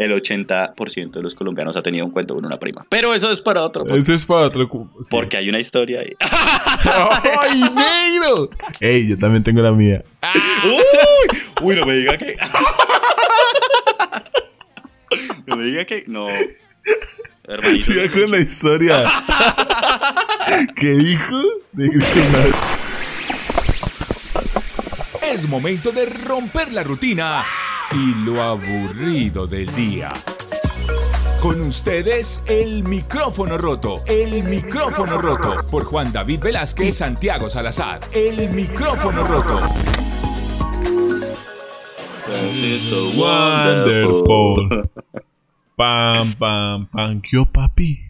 el 80% de los colombianos ha tenido un cuento con una prima. Pero eso es para otro. Eso es para otro. sí. Porque hay una historia ahí. ¡Ay, negro! Ey, yo también tengo la mía. uy, uy, no me diga que. no me diga que. No. Hermanito. Siga con la historia. ¿Qué dijo? Es momento de romper la rutina y lo aburrido del día. Con ustedes, el micrófono roto. El micrófono roto. Por Juan David Velázquez y Santiago Salazar. El micrófono roto. It's so Wonderful. Pam, pam, pam. ¿Qué, papi?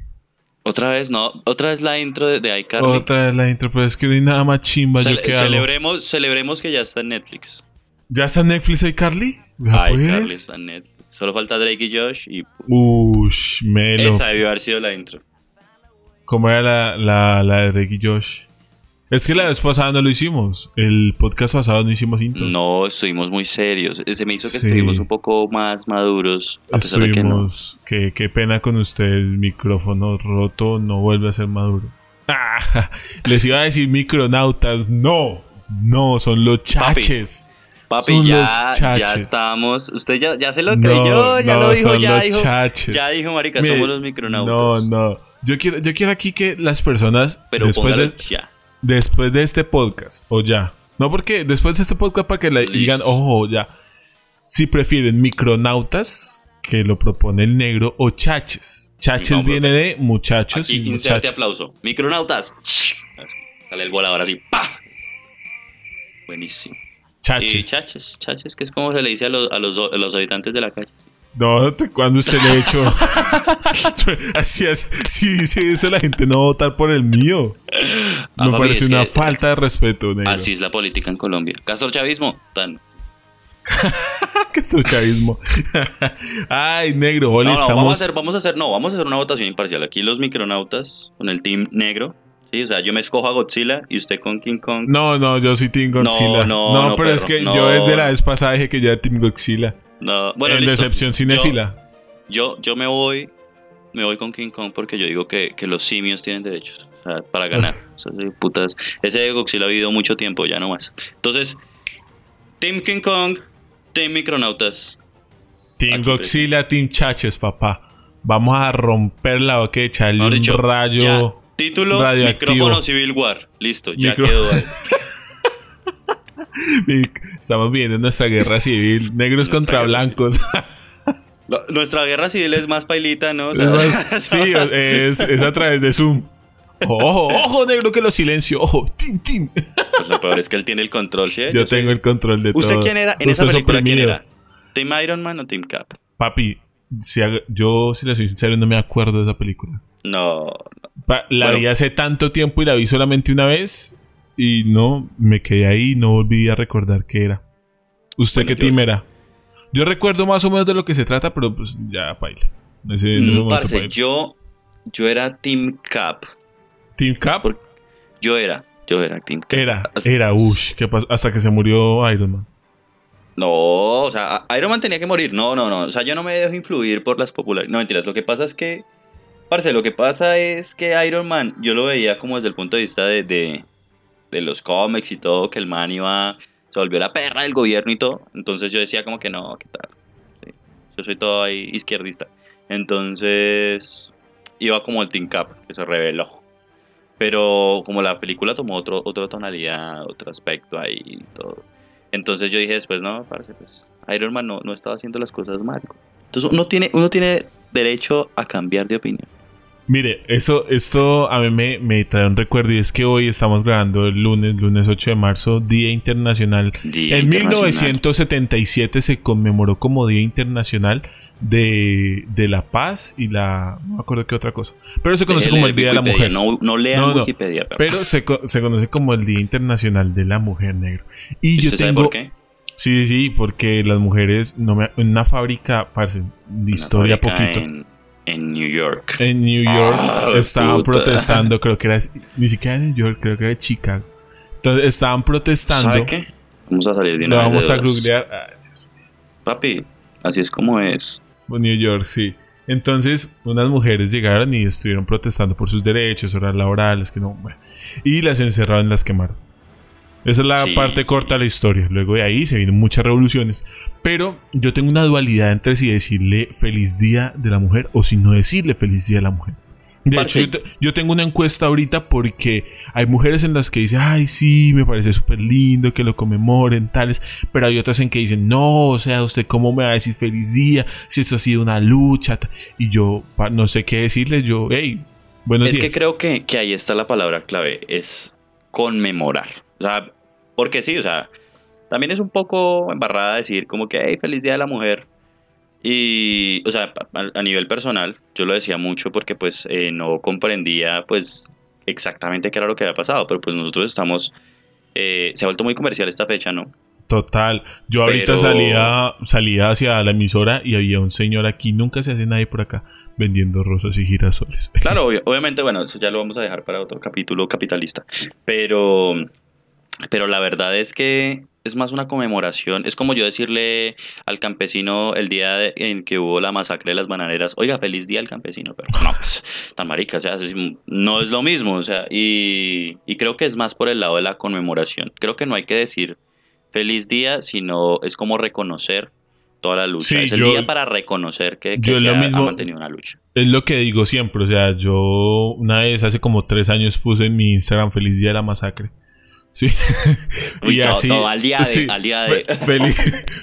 Otra vez, no. Otra vez la intro de, de iCarly. Otra vez la intro, pero es que no hay nada más chimba. ¿Yo hago? celebremos, celebremos que ya está en Netflix. ¿Ya está Netflix ahí, Carly? ¿Ya iCarly pues? está en Netflix. Solo falta Drake y Josh y Ush, melo. esa debió haber sido la intro. ¿Cómo era la, la, la de Ricky Josh? Es que la vez pasada no lo hicimos. El podcast pasado no hicimos intro. No, estuvimos muy serios. Se me hizo que Sí. estuvimos un poco más maduros. A pesar de que no. Estuvimos. Qué, qué pena con usted. El micrófono roto no vuelve a ser maduro. Ah, les iba a decir micronautas. No, no, son los chaches. Papi, Son ya, ya estamos. Usted ya, ya se lo No, creyó, ya no, lo dijo, ya dijo. chaches. Ya dijo, marica, somos los micronautas. No, no. Yo quiero, yo quiero aquí que las personas, Pero después, de, ya. después de este podcast, o ya. No, porque después de este podcast, para que le digan, ojo, ya. Si prefieren micronautas, que lo propone el negro, o chaches. Chaches No, viene de muchachos Aquí y muchachos. aplauso. Micronautas. Sale el volador así. ¡pa! Buenísimo. Chaches. Y chaches, chaches, que es como se le dice a los, a los, a los habitantes de la calle. No, cuando usted le ha hecho. Así es. Si dice eso, la gente no va a votar por el mío. Ah, Me papi, parece una falta de respeto, negro. Así es la política en Colombia. Castor Chavismo, tan. que es chavismo. Ay, negro, No, Oli, no, estamos. vamos a hacer, vamos a hacer, no, vamos a hacer una votación imparcial. Aquí los micronautas con el team negro. Sí, o sea, yo me escojo a Godzilla y usted con King Kong. No, no, yo soy Team Godzilla. No, No, no, pero no, es que yo desde la vez pasada dije que ya era Team Godzilla. No, bueno, en decepción cinéfila. Yo, yo, yo me voy, me voy con King Kong porque yo digo que, que los simios tienen derechos. O sea, para ganar. O sea, putas. Ese de Godzilla ha vivido mucho tiempo, ya no más. Entonces, Team King Kong, Team Micronautas. Team Aquí Godzilla, Team Chaches, papá. Vamos a romper la Mejor un rayo. ya. Título, micrófono Civil War. Listo, ya Micro- quedó ahí. Estamos viviendo nuestra guerra civil. Negros Nuestra contra blancos. Nuestra guerra civil es más pailita, ¿no? O sea, sí, es, es a través de Zoom. Ojo, ojo, negro, que lo silencio. Ojo, tin, tin. pues lo peor es que él tiene el control, ¿sí? Yo tengo el control de ¿Usted todo. quién era? En esa Usted es película, ¿quién era? ¿Team Iron Man o Team Cap? Papi, si yo, si le soy sincero, no me acuerdo de esa película. No, La Bueno. vi hace tanto tiempo y la vi solamente una vez. Y no, me quedé ahí y no volví a recordar qué era. ¿Usted Bueno, qué yo- team era? Yo recuerdo más o menos de lo que se trata, pero pues ya, ese Mm, parce, yo, yo era Team Cap. ¿Team Cap? Yo era, yo era Team Cap. Era, Hasta- era, ush, ¿qué pasó? Hasta que se murió Iron Man. No, o sea, Iron Man tenía que morir. No, no, no. O sea, yo no me dejo influir por las populares. No, mentiras. Lo que pasa es que. Parce, lo que pasa es que Iron Man, yo lo veía como desde el punto de vista de, de, los cómics y todo, que el man iba. Se volvió la perra del gobierno y todo. Entonces yo decía, como que no, ¿qué tal? Yo soy todo ahí izquierdista. Entonces. Iba como el Team Cap, que se reveló. Pero como la película tomó otro, otra tonalidad, otro aspecto ahí y todo. Entonces yo dije después, no, parce, pues Iron Man no, no estaba haciendo las cosas mal. Entonces uno tiene, uno tiene derecho a cambiar de opinión. Mire, eso, esto a mí me, me trae un recuerdo y es que hoy estamos grabando el lunes, lunes 8 de marzo, Día Internacional. Día en Internacional. 1977 se conmemoró como Día Internacional de, de la Paz y la... No me acuerdo qué otra cosa. Pero se conoce como el Día de la Mujer. No, no lean No, no. Wikipedia. pero- Pero se, se conoce como el Día Internacional de la Mujer Negro. Y ¿Y yo sabe tengo... por qué? Sí, sí, porque las mujeres, no me, en una fábrica, parce, de historia poquito. En, en New York. En New York Ah, estaban puta. protestando, creo que era, ni siquiera en New York, creo que era Chicago. Entonces estaban protestando. ¿Sabe qué? Vamos a salir de Lo una vez vamos a googlear. Ah. Papi, así es como es. New York, sí. Entonces, unas mujeres llegaron y estuvieron protestando por sus derechos, horas laborales, que no, y las encerraron, las quemaron. Esa es la parte corta de la historia. Luego de ahí se vienen muchas revoluciones. Pero yo tengo una dualidad entre si decirle feliz día de la mujer o si no decirle feliz día de la mujer. De hecho, yo, tengo una encuesta ahorita porque hay mujeres en las que dicen, ay, sí, me parece súper lindo que lo conmemoren, tales, pero hay otras en que dicen, no, o sea, usted cómo me va a decir feliz día si esto ha sido una lucha. Y yo no sé qué decirles, yo, hey, buenos es días. Es que creo que, que ahí está la palabra clave, es conmemorar. O sea, porque sí, o sea, también es un poco embarrada decir como que, hey, feliz día de la mujer. Y, o sea, a, nivel personal, yo lo decía mucho porque pues eh, no comprendía pues exactamente qué era lo que había pasado, pero pues nosotros estamos, eh, se ha vuelto muy comercial esta fecha, ¿no? Total. Yo ahorita salía, salía hacia la emisora y había un señor aquí, nunca se hace nadie por acá, vendiendo rosas y girasoles. Claro, obviamente, bueno, eso ya lo vamos a dejar para otro capítulo capitalista. Pero, pero la verdad es que es más una conmemoración. Es como yo decirle al campesino el día en que hubo la masacre de las bananeras, oiga, feliz día al campesino, pero no, pues, tan marica, o sea, no es lo mismo, o sea, y, creo que es más por el lado de la conmemoración. Creo que no hay que decir feliz día, sino es como reconocer toda la lucha. es el día para reconocer que, se ha, mantenido una lucha. Es lo que digo siempre, o sea, yo una vez hace como tres años puse en mi Instagram feliz día de la masacre. Sí. y así, todo al día de. al día de... Feliz,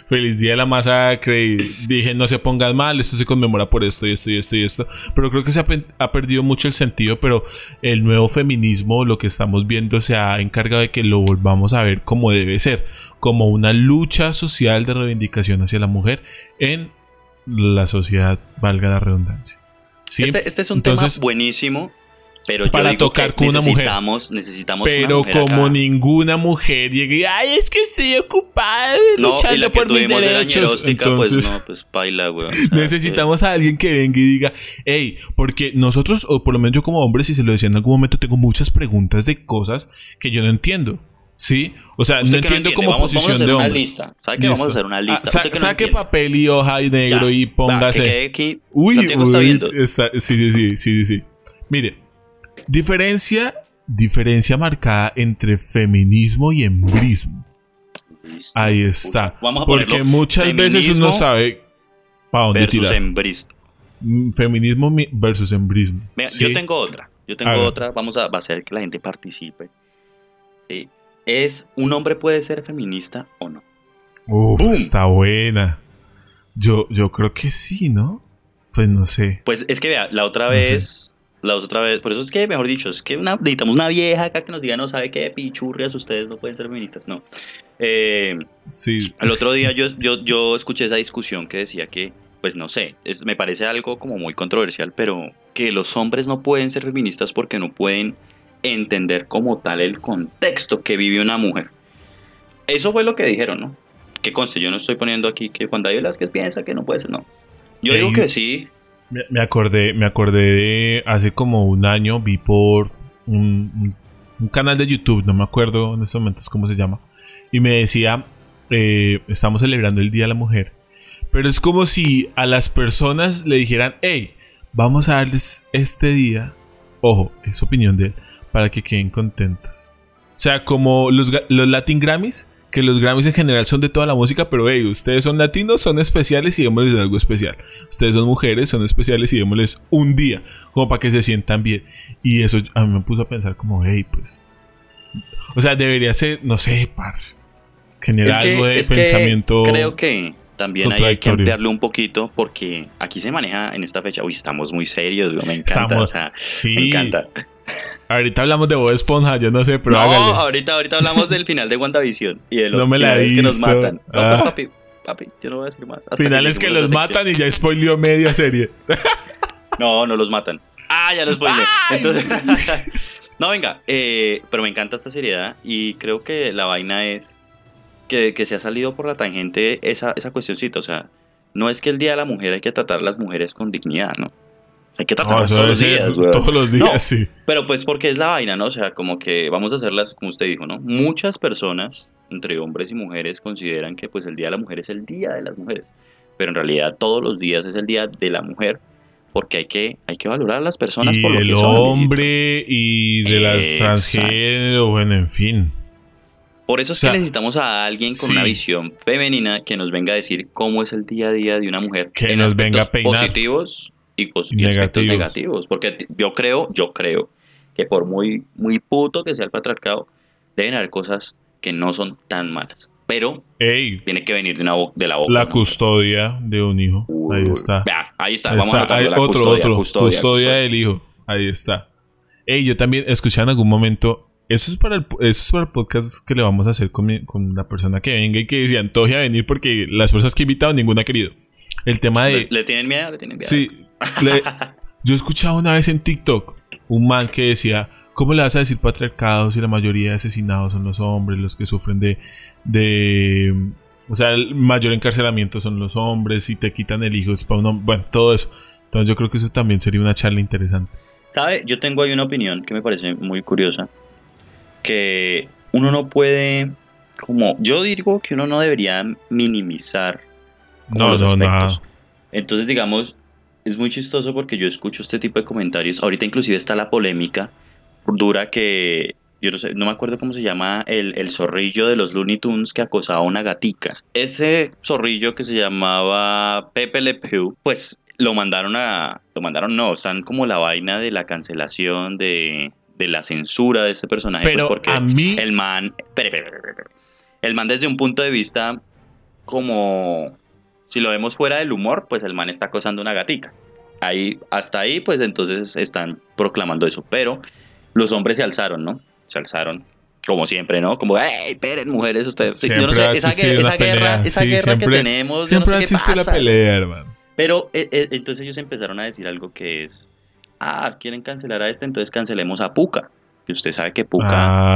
feliz día de la masacre. Y dije, no se pongan mal, esto se conmemora por esto y esto y esto y esto. Pero creo que se ha, perdido mucho el sentido. Pero el nuevo feminismo, lo que estamos viendo, se ha encargado de que lo volvamos a ver como debe ser. Como una lucha social de reivindicación hacia la mujer en la sociedad, valga la redundancia. ¿Sí? Este, este es un tema buenísimo pero para tocar con una mujer. Necesitamos Pero una mujer como ninguna mujer llegue, ay, es que estoy ocupada luchando no, y la que por mis derechos. Pues, Entonces, pues no, pues baila, güey. necesitamos a alguien que venga y diga, hey, porque nosotros, o por lo menos yo como hombre, si se lo decía en algún momento, tengo muchas preguntas de cosas que yo no entiendo. ¿Sí? O sea, no entiendo como posición de hombre. Lista. ¿Sabe que vamos a hacer una lista? Ah, saque papel y hoja y negro y póngase. que aquí. Uy, uy, está viendo. Está, sí, sí, sí, sí, sí. Mire, Diferencia, diferencia marcada entre feminismo y embrismo. Ahí está. Porque muchas veces uno sabe para dónde versus Embrismo. Mm, feminismo versus embrismo. Yo tengo otra. Yo tengo otra. Vamos a, hacer que la gente participe. Es, ¿un hombre puede ser feminista o no? Uf, está buena. Yo, yo creo que sí, ¿no? Pues no sé. Pues es que vea, la otra vez la otra vez. Por eso es que, mejor dicho, es que necesitamos una vieja acá que nos diga, no sabe qué pichurrias, ustedes no pueden ser feministas. No. Eh, sí. El otro día yo, yo, yo escuché esa discusión que decía que, pues no sé, es, me parece algo como muy controversial, pero que los hombres no pueden ser feministas porque no pueden entender como tal el contexto que vive una mujer. Eso fue lo que dijeron, ¿no? Que conste, yo no estoy poniendo aquí que Juan David Velázquez piensa que no puede ser, no. Yo digo que sí, me, acordé, me acordé de hace como un año, vi por un, canal de YouTube, no me acuerdo en estos momentos cómo se llama, y me decía, eh, estamos celebrando el Día de la Mujer, pero es como si a las personas le dijeran, hey, vamos a darles este día, ojo, es opinión de él, para que queden contentas. O sea, como los, los Latin Grammys, que los Grammys en general son de toda la música, pero hey, ustedes son latinos, son especiales y démosles algo especial. Ustedes son mujeres, son especiales y démosles un día, como para que se sientan bien. Y eso a mí me puso a pensar como, hey, pues... O sea, debería ser, no sé, parce. Generar algo de pensamiento. creo que también hay que ampliarle un poquito porque aquí se maneja en esta fecha. Uy, estamos muy serios, me encanta. o sea, me encanta. Ahorita hablamos de Bob Esponja, yo no sé, pero no, ahorita, ahorita hablamos del final de WandaVision y de los no me la que nos matan. No, pues, ah. papi, papi, yo no voy a decir más. Finales que, los matan y ya spoileó media serie. no, no los matan. Ah, ya los spoileé. Entonces, no, venga, eh, pero me encanta esta seriedad y creo que la vaina es que, que se ha salido por la tangente esa, esa cuestioncita. O sea, no es que el Día de la Mujer hay que tratar a las mujeres con dignidad, ¿no? Hay que tratarlas todos los días, güey. Todos los días, sí. Pero pues porque es la vaina, ¿no? O sea, como que vamos a hacerlas, como usted dijo, ¿no? Muchas personas, entre hombres y mujeres, consideran que pues el Día de la Mujer es el Día de las Mujeres. pero en realidad todos los días es el día de la mujer porque hay que, hay que valorar a las personas y por lo el que son. hombre y de las transgénero, bueno, en fin. Por eso es O sea, que necesitamos a alguien con sí. una visión femenina que nos venga a decir cómo es el día a día de una mujer Que en nos venga a peinar. positivos y, aspectos negativos. Porque yo creo, yo creo que por muy, muy puto que sea el patriarcado, deben haber cosas que no son tan malas. Pero Ey, tiene que venir de, una de la boca. la ¿no? custodia de un hijo. Uy, Ahí está. vea, ahí está, Ahí vamos a está. anotarlo, Hay la otro, custodia, otro. custodia, Custodia, custodia. del hijo. Ahí está. Ey, yo también escuché en algún momento. Eso es para el, eso es para el podcast que le vamos a hacer con, mi- con la persona que venga y que se antoje a venir porque las personas que he invitado ninguna ha querido. El tema de. ¿Le, le tienen miedo? ¿Le tienen miedo? Sí. Le- yo escuchaba una vez en TikTok un man que decía, ¿cómo le vas a decir patriarcado si la mayoría de asesinados son los hombres, los que sufren de... de o sea, el mayor encarcelamiento son los hombres y te quitan el hijo es para Bueno, todo eso. Entonces yo creo que eso también sería una charla interesante. ¿Sabe? Yo tengo ahí una opinión que me parece muy curiosa. Que uno no puede, como, yo digo que uno no debería minimizar No, los no, aspectos. nada. Entonces, digamos, es muy chistoso porque yo escucho este tipo de comentarios. Ahorita inclusive está la polémica dura que, yo no sé, no me acuerdo cómo se llama, el, el zorrillo de los Looney Tunes que acosaba a una gatica. Ese zorrillo que se llamaba Pepe Le Pew, pues lo mandaron a, lo mandaron no, están como la vaina de la cancelación de, de la censura de este personaje, pues Pero porque a mí... el man, el man desde un punto de vista como, si lo vemos fuera del humor, pues el man está acosando una gatica. Ahí, hasta ahí, pues entonces están proclamando eso. Pero los hombres se alzaron, ¿no? Se alzaron, como siempre, ¿no? Como, ¡hey, esperen, mujeres, ustedes! Sí, yo no Siempre sé, esa, guerra, esa guerra, pelea. esa Sí, guerra siempre- que tenemos, yo Siempre no sé qué existe la pelea, hermano. Pero eh, eh, entonces ellos empezaron a decir algo que es, ah, quieren cancelar a este, entonces cancelemos a Puka. Que usted sabe que Puka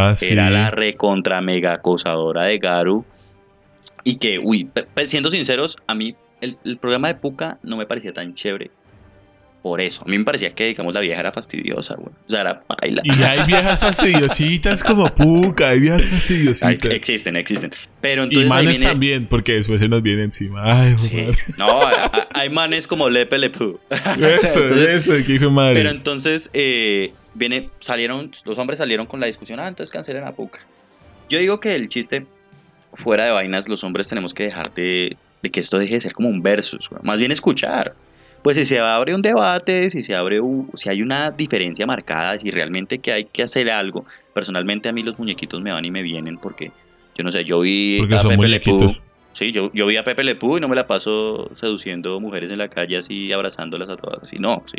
Ah, sí. era la recontra mega acosadora de Garu. Y que, uy, siendo sinceros, a mí el, el programa de Puka no me parecía tan chévere. Por eso, a mí me parecía que, digamos, la vieja era fastidiosa, güey. O sea, era baila. Y hay viejas fastidiositas como Puca, hay viejas Ay, fastidiositas. existen, existen. Pero Y entonces ahí manes viene... también, porque después se nos viene encima. Ay, Sí. No, hay manes como Lepe Lepú. Eso, Entonces, eso, que hijo de madre. Pero entonces eh, viene, salieron, los hombres salieron con la discusión, ah, entonces cancelen a Puka. Yo digo que el chiste, fuera de vainas, los hombres tenemos que dejar de, de que esto deje de ser como un versus, güey. más bien escuchar. Pues si se abre un debate, si se abre un- si hay una diferencia marcada, si realmente que hay que hacer algo. Personalmente a mí los muñequitos me van y me vienen porque, yo no sé, yo vi porque a son Pepe Le. Sí, yo, yo vi a Pepe Le Pew y no me la paso seduciendo mujeres en la calle así, abrazándolas a todas así, no, sí.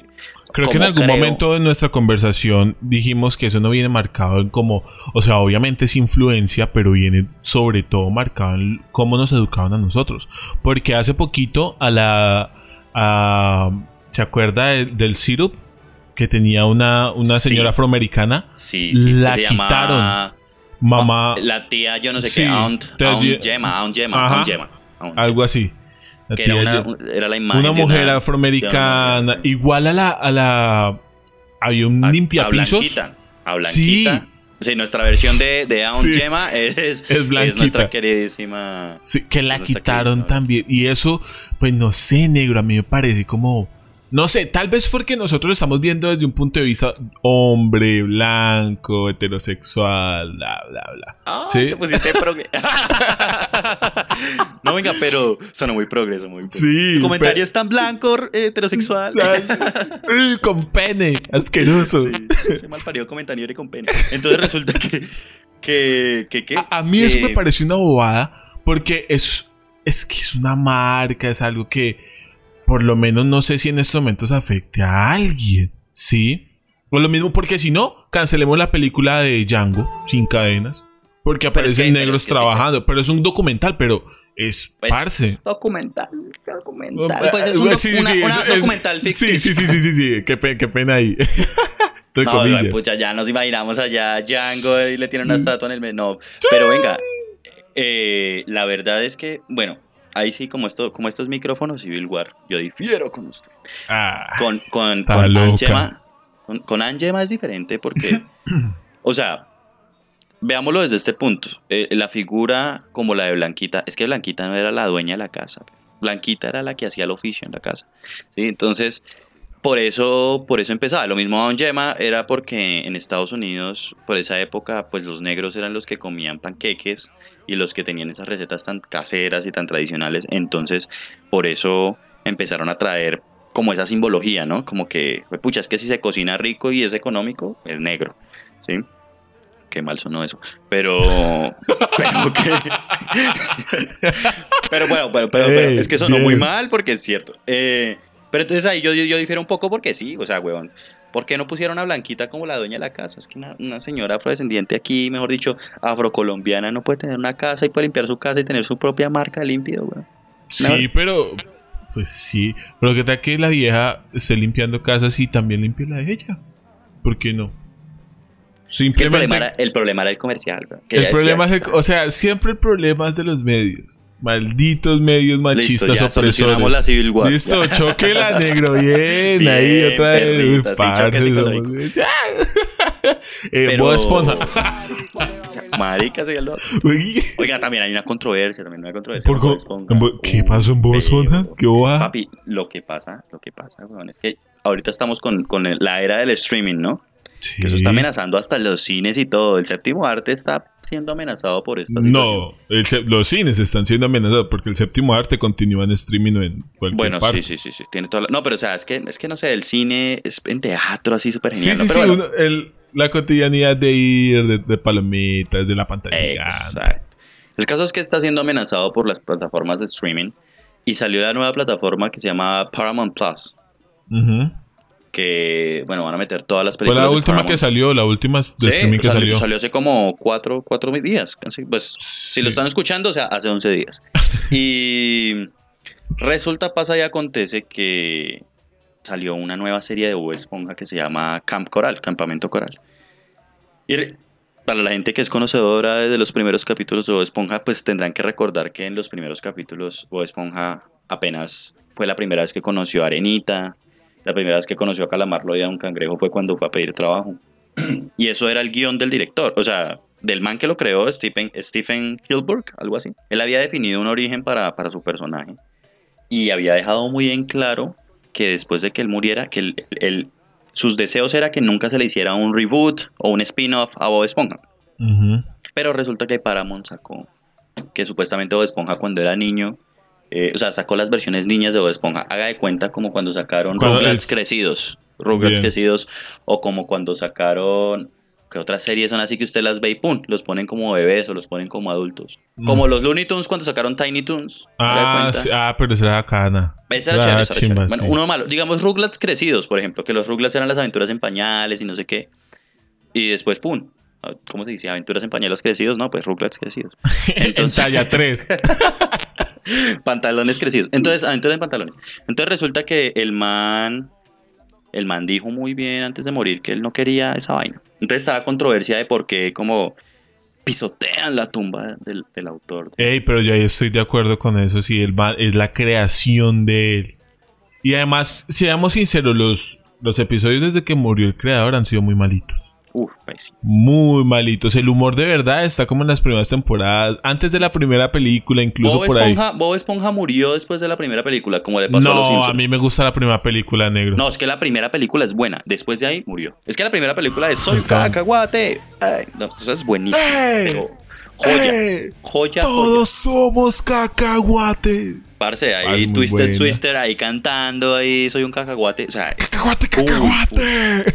Creo que en algún creo- momento de nuestra conversación dijimos que eso no viene marcado en como, o sea, obviamente es influencia, pero viene sobre todo marcado en cómo nos educaban a nosotros. Porque hace poquito a la, a, ¿se acuerda de- del syrup? Que tenía una, una Sí. señora afroamericana. Sí, sí, La se llama- quitaron. Mamá, La tía, yo no sé Sí, qué, Aunt, Aunt Gemma, Aunt Gemma, Ajá. Aunt Gemma. Aunt Gemma. algo así. La que era, una, la imagen una mujer una- afroamericana, una- igual a la, a la, había un a- A limpiapisos. Blanquita, a Blanquita. Sí. Sí, nuestra versión de, de Aunt Sí. Gemma es, Es es, nuestra queridísima. Sí, que la quitaron también. Y eso, pues no sé, negro, a mí me parece como... No sé, tal vez porque nosotros lo estamos viendo desde un punto de vista hombre, blanco, heterosexual, bla, bla, bla. Ah, Sí. te pusiste progre. no, venga, pero sonó muy progreso, muy Sí, Tu comentario es tan blanco, heterosexual. Con pene, asqueroso. Sí, ese mal parido comentario con pene. Entonces resulta que. que, que, que A, a mí eso me pareció una bobada porque es, es que es una marca, es algo que por lo menos no sé si en estos momentos afecte a alguien, ¿sí? O lo mismo porque si no, cancelemos la película de Django sin cadenas porque aparecen negros sí, trabajando, pero es un documental, pero es Pues, parce. Documental, documental. Pues es un doc- Sí, sí, una, sí, una es- es- documental ficticio. Sí, sí, sí, sí, sí, sí, qué, pe- qué pena ahí. No, ay, pucha, ya nos imaginamos allá Django y le tiene una estatua en el medio. No, pero venga, eh, la verdad es que, bueno, ahí sí, como esto, como estos micrófonos Civil War, yo difiero con usted. Ah, Con, con, con. Angema, con, con Angema es diferente porque, o sea, veámoslo desde este punto. Eh, la figura como la de Blanquita, es que Blanquita no era la dueña de la casa. Blanquita era la que hacía el oficio en la casa. ¿sí? Entonces, por eso, por eso empezaba. Lo mismo Don Yema era porque en Estados Unidos, por esa época, pues los negros eran los que comían panqueques y los que tenían esas recetas tan caseras y tan tradicionales. Entonces, por eso empezaron a traer como esa simbología, ¿no? Como que, pucha, es que si se cocina rico y es económico, es negro, ¿sí? Qué mal sonó eso. Pero, pero que... pero bueno, pero, pero, es que sonó muy bien. mal porque es cierto. Eh, pero entonces ahí yo, yo, yo difiero un poco porque sí, o sea, huevón. ¿Por qué no pusieron a Blanquita como la dueña de la casa? Es que una, una señora afrodescendiente aquí, mejor dicho, afrocolombiana, no puede tener una casa y puede limpiar su casa y tener su propia marca límpido, weón. Sí, pero. Pues sí. Pero que tal que la vieja esté limpiando casas y también limpie la de ella. ¿Por qué no? Es que el Simplemente. problema, era, el problema era el comercial, que el problema es. el- o sea, siempre el problema es de los medios. Malditos medios machistas ya solucionamos opresores. la Civil War. Listo, Ya. choquela, negro. Bien, ahí otra vez. sí, Ya. eh, Pero- Bob Esponja. Marica, otro. Uy, Oiga, también hay una controversia, también hay una controversia. ¿Por con Bob co- Esponja. en Bo- ¿Qué pasó en Bob Esponja? ¿Qué? Papi, lo que pasa, lo que pasa, weón, es que ahorita estamos con, con la era del streaming, ¿no? Que eso está amenazando hasta los cines y todo. El séptimo arte está siendo amenazado por esta situación. No, los cines están siendo amenazados porque el séptimo arte continúa en streaming o en cualquier Bueno, parte. sí, sí, sí, sí, tiene toda la- No, pero o sea, es que, es que no sé, el cine es en teatro así súper Sí, genial. sí, ¿no? sí, bueno, uno- el- la cotidianidad de ir, de, de palomitas, de la pantalla. gigante. Exacto. El caso es que está siendo amenazado por las plataformas de streaming y salió la nueva plataforma que se llama Paramount Plus, Ujú. Que, bueno, van a meter todas las Fue películas la de última que salió, la última de Sí, streaming que salió, salió. salió hace como cuatro, cuatro días. Pues, si lo están escuchando, o sea, hace 11 días. Y resulta, pasa y acontece que salió una nueva serie de Bob Esponja que se llama Camp Coral, Campamento Coral. Y para la gente que es conocedora de los primeros capítulos de Bob Esponja, pues tendrán que recordar que en los primeros capítulos Bob Esponja apenas fue la primera vez que conoció a Arenita, la primera vez que conoció a Calamarlo y a un cangrejo fue cuando fue a pedir trabajo. y eso era el guion del director, o sea, del man que lo creó, Stephen, Stephen Hilberg, algo así. Él había definido un origen para, para su personaje y había dejado muy en claro que después de que él muriera, que él- él- sus deseos era que nunca se le hiciera un reboot o un spin-off a Bob Esponja. Pero resulta que Paramount sacó que supuestamente Bob Esponja cuando era niño, eh, o sea, sacó las versiones niñas de Bob Esponja. Haga de cuenta como cuando sacaron Rugrats crecidos, Rugrats crecidos, o como cuando sacaron que otras series son así que usted las ve y pum, los ponen como bebés o los ponen como adultos. Mm. Como los Looney Tunes cuando sacaron Tiny de Ah, sí, ah, pero esa era bacana. Esa era chévere, era chimba, chévere. Bueno, sí. uno malo. Digamos Rugrats crecidos, por ejemplo, que los Rugrats eran las aventuras en pañales y no sé qué. Y después, pum. ¿Cómo se dice? Aventuras en pañales crecidos, no, pues Rugrats crecidos. en Entonces- talla 3. pantalones crecidos. Entonces, aventuras en pantalones. Entonces resulta que el man. El man dijo muy bien antes de morir que él no quería esa vaina. Entonces está la controversia de por qué como pisotean la tumba del, del autor. Ey, pero yo ahí estoy de acuerdo con eso. Sí, el ma- es la creación de él. Y además, seamos sinceros, los, los episodios desde que murió el creador han sido muy malitos. Uf. Muy malitos. El humor de verdad está como en las primeras temporadas. Antes de la primera película, incluso Bob por ahí. Esponja, Bob Esponja murió después de la primera película, como le pasó a los No, Simpsons. a mí me gusta la primera película, negro. No, es que la primera película es buena. Después de ahí murió. Es que la primera película es Soy un cacahuate. Ay, no, eso es buenísimo. Joya, joya, joya. Todos somos cacahuates. Parce, Ah, ahí muy Twisted buena. Twister ahí cantando, ahí soy un cacahuate. O sea, Cacahuate, cacahuate.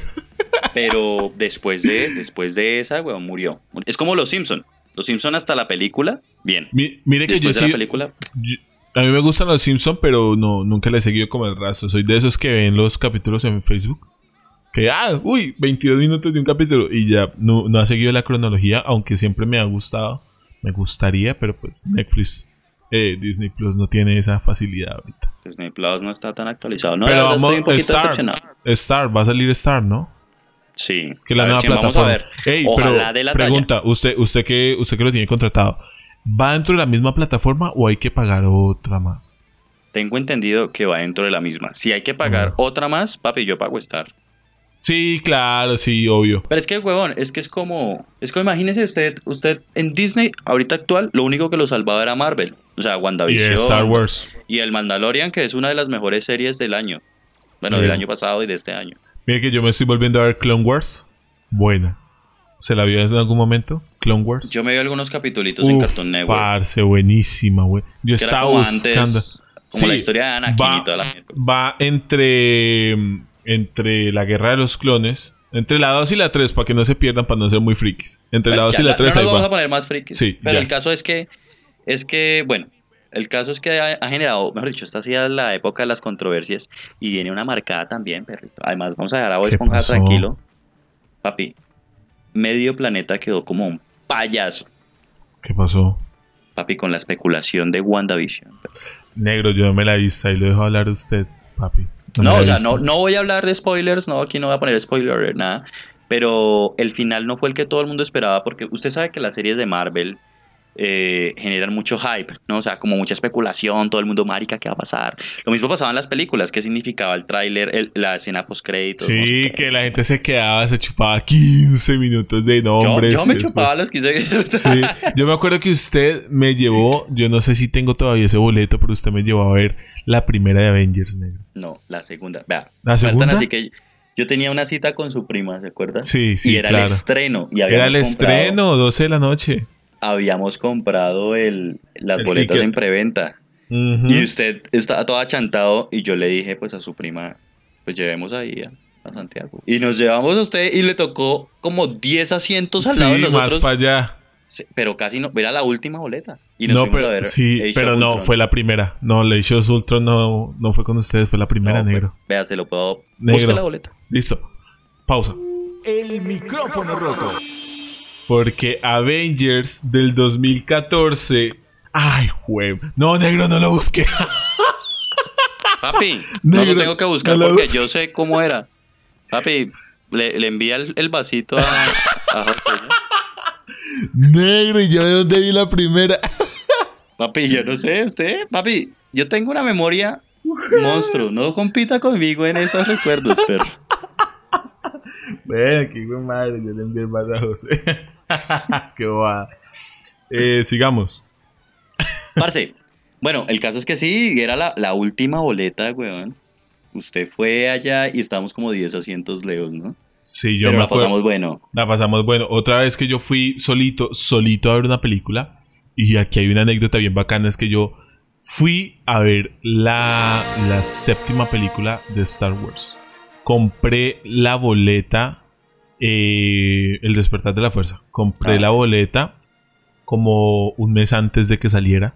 Pero después de, después de esa, weón, murió. Es como los Simpson. Los Simpson hasta la película, bien. Mi- mire que yo Después de sí. la película, yo- a mí me gustan los Simpsons, pero no, nunca les he seguido como el rastro. Soy de esos que ven los capítulos en Facebook. Que, ah, uy, 22 minutos de un capítulo. Y ya no, no ha seguido la cronología, aunque siempre me ha gustado. Me gustaría, pero pues Netflix, eh, Disney Plus no tiene esa facilidad ahorita. Disney Plus no está tan actualizado. No, pero la verdad, vamos, estoy un poquito Star, decepcionado. Star, va a salir Star, ¿no? Sí. Que la nueva sí, vamos a plataforma. ver. Ey, Ojalá pero de la talla. pregunta, usted, usted que, usted que lo tiene contratado, ¿va dentro de la misma plataforma o hay que pagar otra más? Tengo entendido que va dentro de la misma. Si hay que pagar Mm. otra más, papi, yo pago Star. Sí, claro, sí, obvio. Pero es que, huevón, es que es como. Es como, imagínese usted, usted en Disney, ahorita actual, lo único que lo salvaba era Marvel. O sea, Y WandaVision. Star Wars. Y el Mandalorian, que es una de las mejores series del año. Bueno, del año pasado y de este año. Mire que yo me estoy volviendo a ver Clone Wars. Buena. ¿Se la vio en algún momento? Clone Wars. Yo me vi algunos capítulos en Cartoon Network. Parce, buenísima, güey. Yo que estaba como buscando. antes, como Sí, la historia de Anakin va, y toda la va entre, entre la guerra de los clones. Entre la 2 y la 3, para que no se pierdan, para no ser muy frikis. Entre la Bueno, 2 ya, y la no 3 nos ahí vamos a poner más frikis. Sí, pero ya. el caso es que, es que, bueno, el caso es que ha, ha generado, mejor dicho, esta ha sido la época de las controversias y viene una marcada también, perrito. Además, vamos a dejar a Bob ¿Qué Esponja pasó? tranquilo. Papi, medio planeta quedó como un payaso, ¿Qué pasó? papi, con la especulación de WandaVision. Negro, yo no me la he visto. Ahí lo dejo hablar usted, papi. No, o sea, no, no voy a hablar de spoilers, no, aquí no voy a poner spoiler, nada. Pero el final no fue el que todo el mundo esperaba, porque usted sabe que las series de Marvel eh, generan mucho hype, ¿no? O sea, como mucha especulación, todo el mundo, marica, ¿qué va a pasar? Lo mismo pasaba en las películas, ¿qué significaba el tráiler, la escena post-créditos? no sé Sí, que la gente se quedaba, se chupaba 15 minutos de nombres. yo me después- chupaba los 15 Sí, yo me acuerdo que usted me llevó, yo no sé si tengo todavía ese boleto, pero usted me llevó a ver la primera de Avengers, negro. No, la segunda. Vea, ¿La segunda? Así que yo tenía una cita con su prima, ¿se acuerda? Sí, sí, Y era claro. el estreno. Y Era el comprado- estreno, 12 de la noche. Habíamos comprado el, las El boletas ticket. en preventa. Y usted estaba todo achantado y yo le dije pues a su prima, pues llevemos ahí a, a Santiago. Y nos llevamos a usted y le tocó como 10 asientos al lado de Sí, más nosotros. para allá. Sí, Pero casi no, era la última boleta. Y nos No, fuimos a pero, ver sí, Age pero no, fue la primera. No, la Age of Ultron no, no fue con ustedes, fue la primera, No, negro. Vea, se lo puedo... Negro. La boleta. Listo. Pausa. El micrófono roto. Porque Avengers del 2014. Ay, juez. No, negro, no lo busqué. Papi, no Negro, lo tengo que buscar no porque yo sé cómo era. Papi, le, le envía el, el vasito a, a José. ¿no? negro, ¿y yo de dónde vi la primera? Papi, yo no sé, usted, papi, yo tengo una memoria monstruo. No compita conmigo en esos recuerdos, perro. Bueno, qué madre, yo le envié el vaso a José. qué bobada. Eh, sigamos. Parce, bueno, el caso es que sí, era la, la última boleta, weón. Usted fue allá y estábamos como 10 asientos lejos, ¿no? Sí, yo Pero me la acuerdo. pasamos bueno. La pasamos bueno. Otra vez que yo fui solito, solito a ver una película. Y aquí hay una anécdota bien bacana. Es que yo fui a ver la, la séptima película de Star Wars. Compré la boleta. Eh, el despertar de la fuerza. Compré Ah, la sí. boleta como un mes antes de que saliera.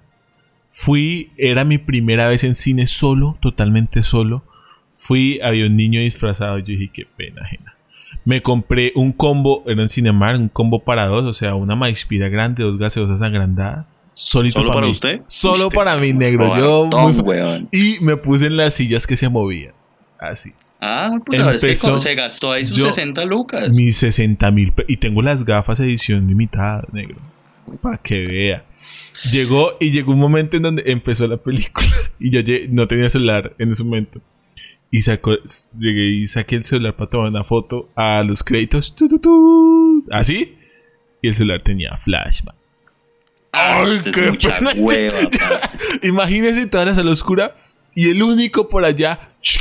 Fui, era mi primera vez en cine solo, totalmente solo. Fui, había un niño disfrazado. Yo dije, qué pena ajena. Me compré un combo, era en Cinemark, un combo para dos, o sea, una Maixpira grande, dos gaseosas agrandadas. Solito ¿Solo para usted? Solo Usted para mí, un negro. Yo muy- weón. Y me puse en las sillas que se movían. Así. Ah, puta, es que Empezó- se gastó ahí sus yo- 60 lucas. Mis 60 mil. Y tengo las gafas edición limitada, negro. Para que vea. Llegó y llegó un momento en donde empezó la película. Y yo no tenía celular en ese momento. Y sacó, llegué y saqué el celular para tomar una foto a los créditos. Tu, tu, tu, así. Y el celular tenía flashback. Ah, Ay, usted qué es pena. hueva. Imagínense toda la sala oscura y el único por allá. Yo,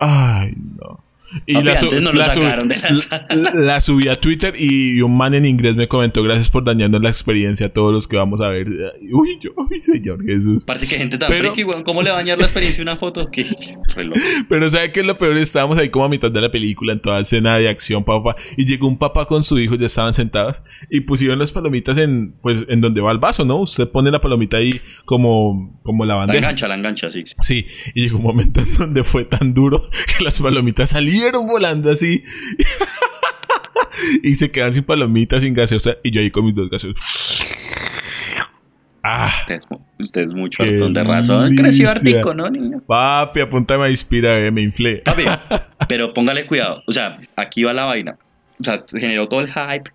Ay, no. Y Papi, su- antes no lo sacaron de la sala. la- la subí a Twitter y un man en inglés me comentó: Gracias por dañarnos la experiencia a todos los que vamos a ver. Uy, yo, uy, Señor Jesús. Parece que gente tan Pero- friki, weón. ¿Cómo le va a dañar la experiencia una foto? Pero ¿sabe qué es lo peor? Estábamos ahí como a mitad de la película, en toda escena de acción, papá. Y llegó un papá con su hijo, ya estaban sentados. Y pusieron las palomitas en, pues, en donde va el vaso, ¿no? Usted pone la palomita ahí como, como la La bandeja. engancha, la engancha, sí. sí. Y llegó un momento en donde fue tan duro que las palomitas salieron volando así. y se quedan sin palomitas, sin gaseosa. Y yo ahí con mis dos gaseosas. Ah, Usted es, mu- usted es mucho de razón. Creció artico, ¿no, niño? papi, apúntame a inspira, eh, me inflé. Papi, pero póngale cuidado. O sea, aquí va la vaina. O sea, se generó todo el hype.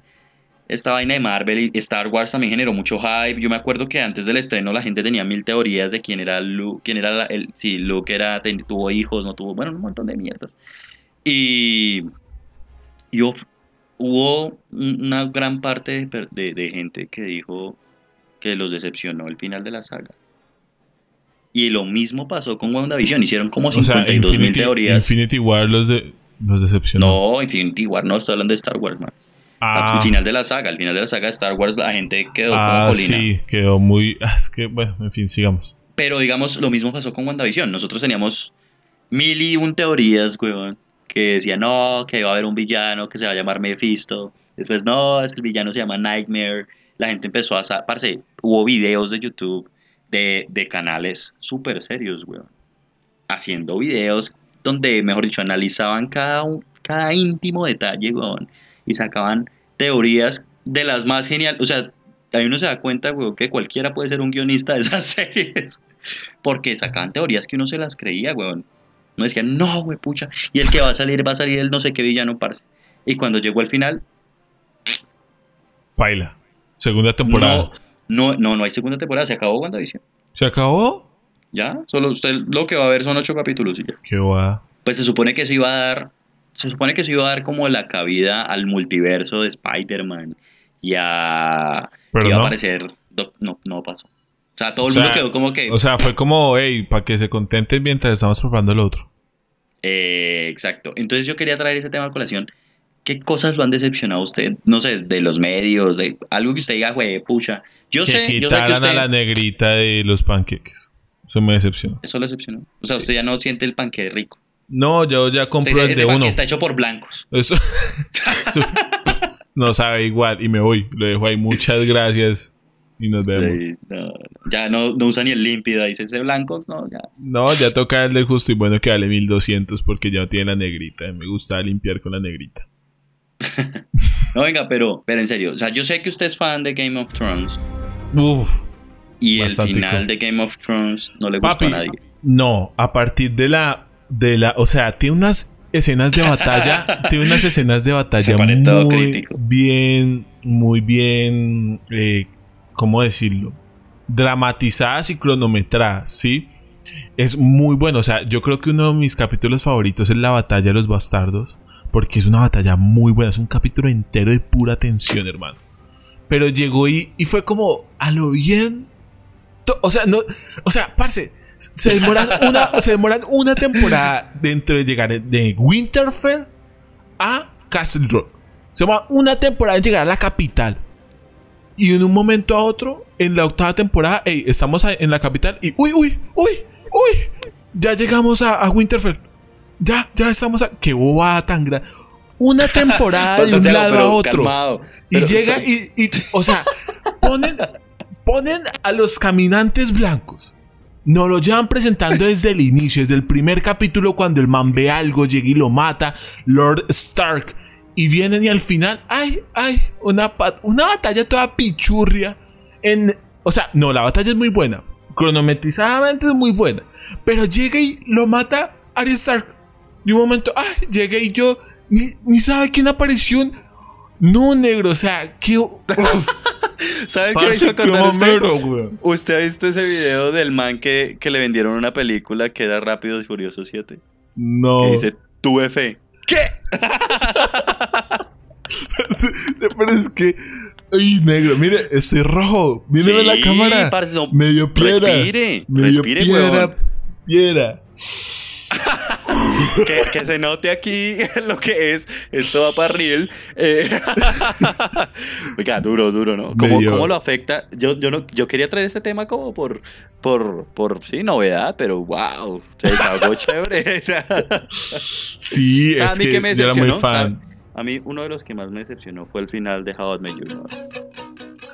Esta vaina de Marvel y Star Wars también generó mucho hype. Yo me acuerdo que antes del estreno la gente tenía mil teorías de quién era Luke, quién era la- el, si Luke era, ten- tuvo hijos, no tuvo, bueno, un montón de mierdas. Y, y hubo, una gran parte de, de- de gente que dijo que los decepcionó el final de la saga. Y lo mismo pasó con WandaVision. Hicieron como O sea, 52 mil teorías. Infinity War los, de, los decepcionó. No, Infinity War no, estoy hablando de Star Wars, man. ah, Al final de la saga, al final de la saga de Star Wars, la gente quedó ah, como colina. sí, quedó muy... ah, Es que, bueno, en fin, sigamos. Pero digamos, lo mismo pasó con WandaVision. Nosotros teníamos mil y un teorías, weón, que decían, no, que va a haber un villano que se va a llamar Mephisto. Después, no, es que el villano se llama Nightmare. La gente empezó a... Parce, hubo videos de YouTube de, de canales súper serios, weón. Haciendo videos donde, mejor dicho, analizaban cada, un- cada íntimo detalle, weón. Y sacaban teorías de las más geniales. O sea, ahí uno se da cuenta, weón, que cualquiera puede ser un guionista de esas series. Porque sacaban teorías que uno se las creía, weón. No decían, no, güey, pucha. Y el que va a salir, va a salir el no sé qué villano, parce. Y cuando llegó al final, Paila. Segunda temporada. no, no, no, no hay segunda temporada. Se acabó WandaVision. ¿Se acabó? Ya, solo usted lo que va a ver son ocho capítulos y ya. Qué va. Pues se supone que se iba a dar, se supone que se iba a dar como la cabida al multiverso de Spider-Man y a Pero iba no. a aparecer, no, no pasó. O sea, todo O el sea, mundo quedó como que, O sea, fue como, hey, para que se contenten mientras estamos probando el otro. eh, exacto. Entonces yo quería traer ese tema a colación. ¿Qué cosas lo han decepcionado a usted? No sé, de los medios, de algo que usted diga, güey, pucha. Yo que sé, yo sé que usted... a la negrita de los panqueques. Eso me decepcionó. Eso lo decepcionó. O sea, usted ya no siente el panque rico. No, yo ya compro el de uno. está hecho por blancos. Eso, eso no sabe igual. Y me voy. Lo dejo ahí. Muchas gracias. Y nos vemos. Sí, no, ya no, no usa ni el límpida, dice ese blancos, no, ya. No, ya toca el del justo y bueno que vale 1200 porque ya no tiene la negrita. Me gusta limpiar con la negrita. No, venga, pero, pero en serio, o sea, yo sé que usted es fan de Game of Thrones Uf. y el final de Game of Thrones no le gustó Papi, a nadie. no, a partir de la, de la, o sea, tiene unas escenas de batalla, tiene unas escenas de batalla muy crítico. bien, muy bien, eh, ¿cómo decirlo? Dramatizadas y cronometradas, ¿sí? Es muy bueno, o sea, yo creo que uno de mis capítulos favoritos es la batalla de los bastardos, porque es una batalla muy buena, es un capítulo entero de pura tensión, hermano. Pero llegó y, y fue como, a lo bien, O sea, no. O sea, parce. Se demoran una, se demoran una temporada dentro de llegar de Winterfell a Castle Rock. Se demora una temporada en llegar a la capital. Y en un momento a otro, en la octava temporada, ey, estamos en la capital y. ¡Uy, uy, uy! ¡Uy! Ya llegamos a, a Winterfell. Ya, ya estamos a. ¡Qué bobada tan grande! Una temporada de un lado a otro. calmado, Y llega y, y, o sea, ponen, ponen a los caminantes blancos. Nos lo llevan presentando desde el inicio, desde el primer capítulo, cuando el man ve algo, llega y lo mata, Lord Stark. Y vienen y al final, ay, ay, una, una batalla toda pichurria. En, o sea, no, la batalla es muy buena. Cronometrizadamente es muy buena. Pero llega y lo mata Arya Stark. De un momento, ay, llegué y yo, ni, ni sabe quién apareció. No, negro, o sea, qué. ¿Sabes qué me hizo acordar usted? weón. ¿Usted ha visto ese video del man que, que le vendieron una película que era Rápidos y Furiosos 7? No. Que dice, tuve fe. ¿Qué? Pero es que. Ay, negro, mire, estoy rojo. Míreme Sí, la cámara. parce, no, medio piedra. Respire, medio respire, piedra. weón. Piedra. que, que se note aquí lo que es. Esto va para riel. Eh, Oiga, duro, duro, ¿no? ¿Cómo, cómo lo afecta? Yo, yo, no, yo quería traer este tema como por, por, por, sí, novedad, pero wow, se desahogó chévere. O sea, Sí, ¿Sabe a es mí que me yo era muy fan. a mí uno de los que más me decepcionó fue el final de How I Met Your.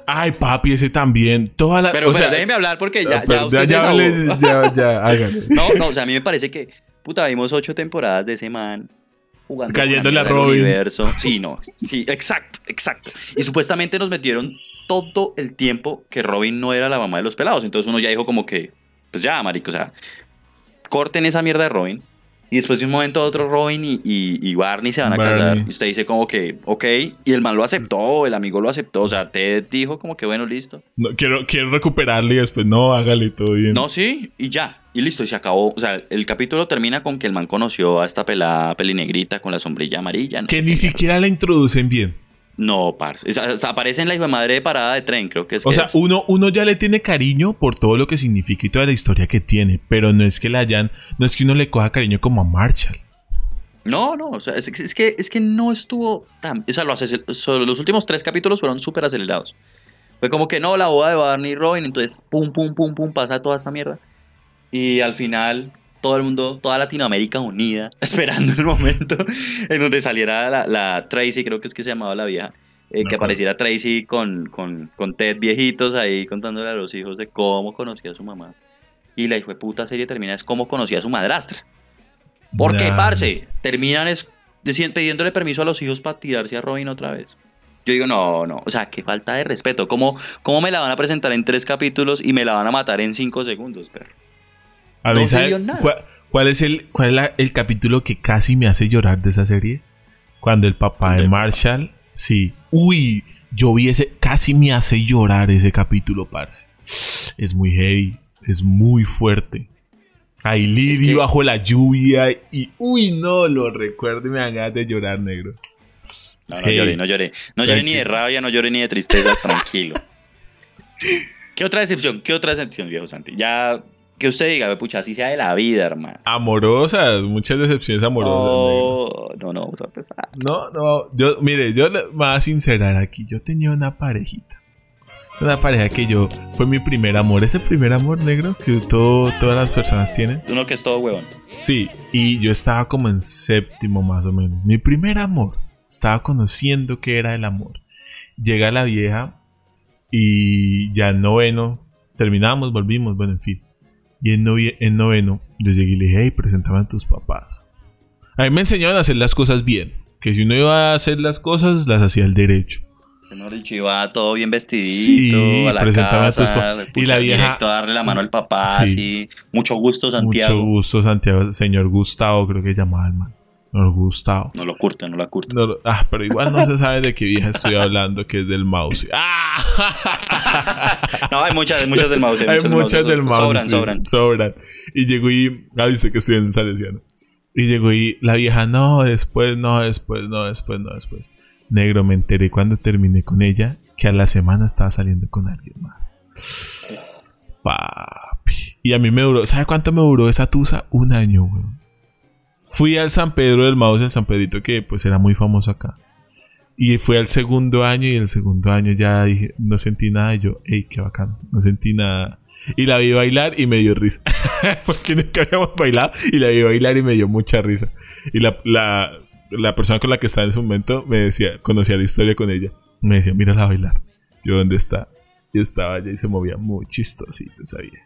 Ay, papi, ese también. Toda la. Pero, o pero sea, déjeme hablar porque ya, pero ya usted ya, ya, ya, hágale. No, no, o sea, a mí me parece que, puta, vimos ocho temporadas de ese man jugando Cayéndole a Robin. universo. Sí, no, sí, exacto, exacto. Y supuestamente nos metieron todo el tiempo que Robin no era la mamá de los pelados. Entonces uno ya dijo como que, pues ya, marico, o sea, corten esa mierda de Robin. Y después de un momento a otro Robin y, y, y Barney se van a Barney. casar. Y usted dice como que, ok. Y el man lo aceptó, el amigo lo aceptó. O sea, Ted dijo como que bueno, listo. No, quiero, quiero recuperarle y después no, hágale todo bien. No, sí, y ya. Y listo, y se acabó. O sea, el capítulo termina con que el man conoció a esta pelada pelinegrita con la sombrilla amarilla. no Que ni siquiera la introducen bien. No, parce. O sea, aparece en la hijo de madre de parada de tren, creo que es. O que sea, es. uno, uno ya le tiene cariño por todo lo que significa y toda la historia que tiene, pero no es que le hayan, no es que uno le coja cariño como a Marshall. No, no, o sea, es, es que, es que no estuvo tan... O sea, lo hace- los últimos tres capítulos fueron súper acelerados. Fue como que no, la boda de Barney y Robin, entonces pum, pum, pum, pum, pasa toda esta mierda. Y al final, todo el mundo, toda Latinoamérica unida, esperando el momento en donde saliera la, la Tracy, creo que es que se llamaba la vieja, eh, que apareciera Tracy con, con, con Ted viejitos ahí contándole a los hijos de cómo conocía a su mamá. Y la hijo de puta serie termina es cómo conocía a su madrastra. ¿Por qué, Nah. parce? Terminan es, pidiéndole permiso a los hijos para tirarse a Robin otra vez. Yo digo, no, no, o sea, qué falta de respeto. ¿Cómo, ¿Cómo me la van a presentar en tres capítulos y me la van a matar en cinco segundos, perro? A mí, No se ¿sabe vio nada. cuál, cuál es, el, cuál es la- el capítulo que casi me hace llorar de esa serie? Cuando el papá de ¿Del Marshall, sí. Uy, yo vi ese, casi me hace llorar ese capítulo, parce. Es muy heavy, es muy fuerte. Ahí Lily que- bajo la lluvia y, uy, no, lo recuerdo y me dan ganas de llorar, negro. No, no lloré, no lloré. No lloré ni de rabia, no lloré ni de tristeza, tranquilo. ¿Qué otra decepción? ¿Qué otra decepción, viejo Santi? Ya que usted diga, "Ve, pucha, así sea de la vida, hermano. Amorosas, muchas decepciones amorosas. Oh, no, no, vamos a empezar. No, no, yo, mire, yo le- me voy a sincerar aquí. Yo tenía una parejita. Una pareja que yo, fue mi primer amor. Ese primer amor negro que todo, todas las personas tienen. Uno que es todo huevón. Sí, y yo estaba como en séptimo más o menos. Mi primer amor. Estaba conociendo qué era el amor. Llega la vieja y ya en noveno, terminamos, volvimos, bueno, en fin. Y en, novie- en noveno, yo llegué y le dije, hey, preséntame a tus papás. A mí me enseñaron a hacer las cosas bien. Que si uno iba a hacer las cosas, las hacía al derecho. Dicho, iba todo bien vestidito, Sí, a la a casa, pa- y la vieja- directo a darle la mano al papá, Sí. así. Mucho gusto, Santiago. Mucho gusto, Santiago. Señor Gustavo, creo que llamaba al man. Señor Gustavo. No lo curta, no la curta. No lo- ah, pero igual no se sabe de qué vieja estoy hablando, que es del mouse. ¡Ah! No, hay muchas, hay muchas del mouse. Hay muchas del mouse. Sobran, sí, sobran. sobran. Y llegó y. Ah, dice que estoy en Salesiano. Y llegó y la vieja, no, después, no, después, no, después, no, después. Negro, me enteré cuando terminé con ella que a la semana estaba saliendo con alguien más. Papi. Y a mí me duró, ¿sabe cuánto me duró esa tusa? Un año, weón. Fui al San Pedro del Mouse, el San Pedrito que pues era muy famoso acá. Y fue al segundo año y el segundo año ya dije, no sentí nada. Yo, hey, qué bacano, no sentí nada. Y la vi bailar y me dio risa. Porque nunca habíamos bailado y la vi bailar y me dio mucha risa. Y la, la, la persona con la que estaba en ese momento me decía, conocía la historia con ella. Me decía, mírala bailar. Yo, ¿dónde está? Yo estaba allá y se movía muy chistosito, sabía.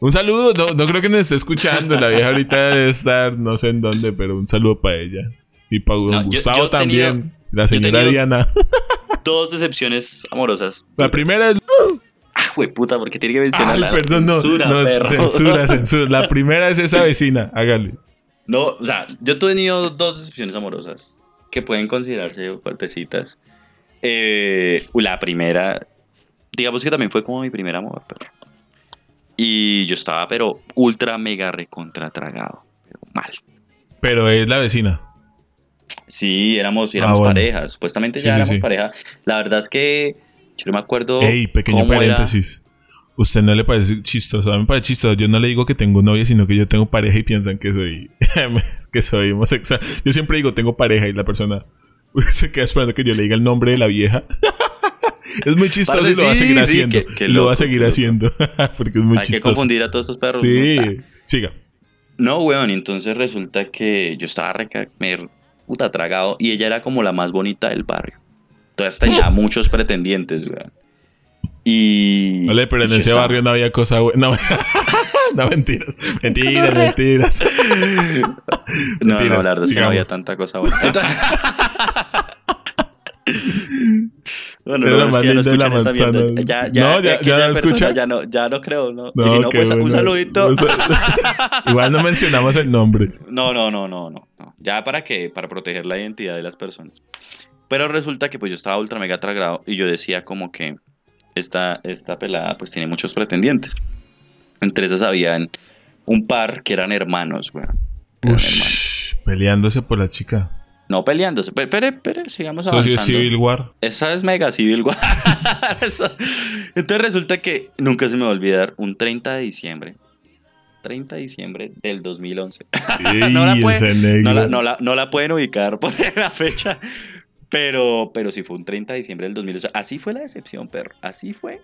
Un saludo, no, no creo que nos esté escuchando. La vieja ahorita debe estar, no sé en dónde, pero un saludo para ella. Y para No, Gustavo yo he tenido- también. la señora Diana. Dos decepciones amorosas. La primera es. Ah, güey, puta, porque tiene que mencionar Ay, la perdón, censura, no, perro. censura, censura. La primera es esa vecina. Hágale. No, o sea, yo he tenido dos decepciones amorosas que pueden considerarse fuertecitas. Eh, la primera, digamos que también fue como mi primer amor, pero- Y yo estaba, pero ultra mega recontra tragado. Pero mal. Pero es la vecina. Sí, éramos, éramos Ah, bueno. pareja. Supuestamente Sí, ya sí, éramos sí. pareja. La verdad es que yo no me acuerdo. Ey, pequeño cómo era. paréntesis. ¿Usted no le parece chistoso? A mí me parece chistoso. Yo no le digo que tengo novia, sino que yo tengo pareja y piensan que soy, que soy homosexual. Yo siempre digo tengo pareja y la persona se queda esperando que yo le diga el nombre de la vieja. es muy chistoso Parce, y lo va a sí, seguir sí, haciendo. qué lo va a seguir haciendo. Porque es muy Hay que confundir a todos esos perros. ¿no? Sí, siga. No, weón, y entonces resulta que yo estaba reca me- puta tragado y ella era como la más bonita del barrio. Entonces tenía muchos pretendientes, weón. Y. Vale, pero en ese estaba- barrio no había cosa buena. No, no, mentiras. Mentiras, mentiras. No, no, Mentiras, la verdad es que no había tanta cosa buena. Entonces- bueno, no, la es que ya no escuchen esa mierda. Ya, ya, No, ya- ya la persona escucha. Ya no, ya no creo, ¿no? No, y si no, qué pues un bueno. saludito. O sea, Igual no mencionamos el nombre. No, no, no, no, no, no. Ya para qué, para proteger la identidad de las personas. Pero resulta que pues yo estaba ultra mega tragado y yo decía como que esta, esta pelada pues tiene muchos pretendientes. Entre esas habían un par que eran hermanos, weón. Eran Ush, hermanos. peleándose por la chica. No peleándose. Pero, pero, pero sigamos Socio avanzando. Civil War. Esa es Mega Civil War. Entonces resulta que nunca se me va a olvidar un 30 de diciembre. 30 de diciembre del 2011. no, la Ey, puede- ese negro. no la- no la- no la pueden ubicar por la fecha. Pero, pero sí fue un 30 de diciembre del 2011. Así fue la decepción, perro. Así fue.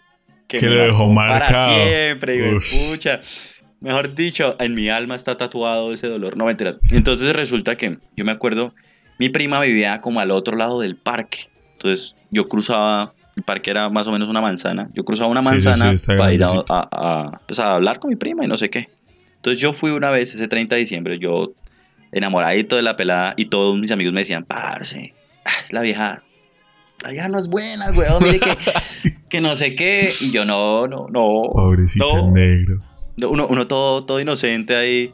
Que me lo dejó marcado. Para siempre, Ush. pucha. Mejor dicho, en mi alma está tatuado ese dolor. No, mentira. Entonces resulta que yo me acuerdo, mi prima vivía como al otro lado del parque. Entonces yo cruzaba, el parque era más o menos una manzana. Yo cruzaba una Sí, sí, manzana sí, está para ir a, a- a, pues, a hablar con mi prima y no sé qué. Entonces yo fui una vez ese 30 de diciembre, yo enamoradito de la pelada y todos mis amigos me decían, parce, la vieja, la vieja no es buena, weón, mire que, que no sé qué. Y yo, no, no, no. Pobrecito no, negro. no, Uno, uno todo, todo inocente ahí.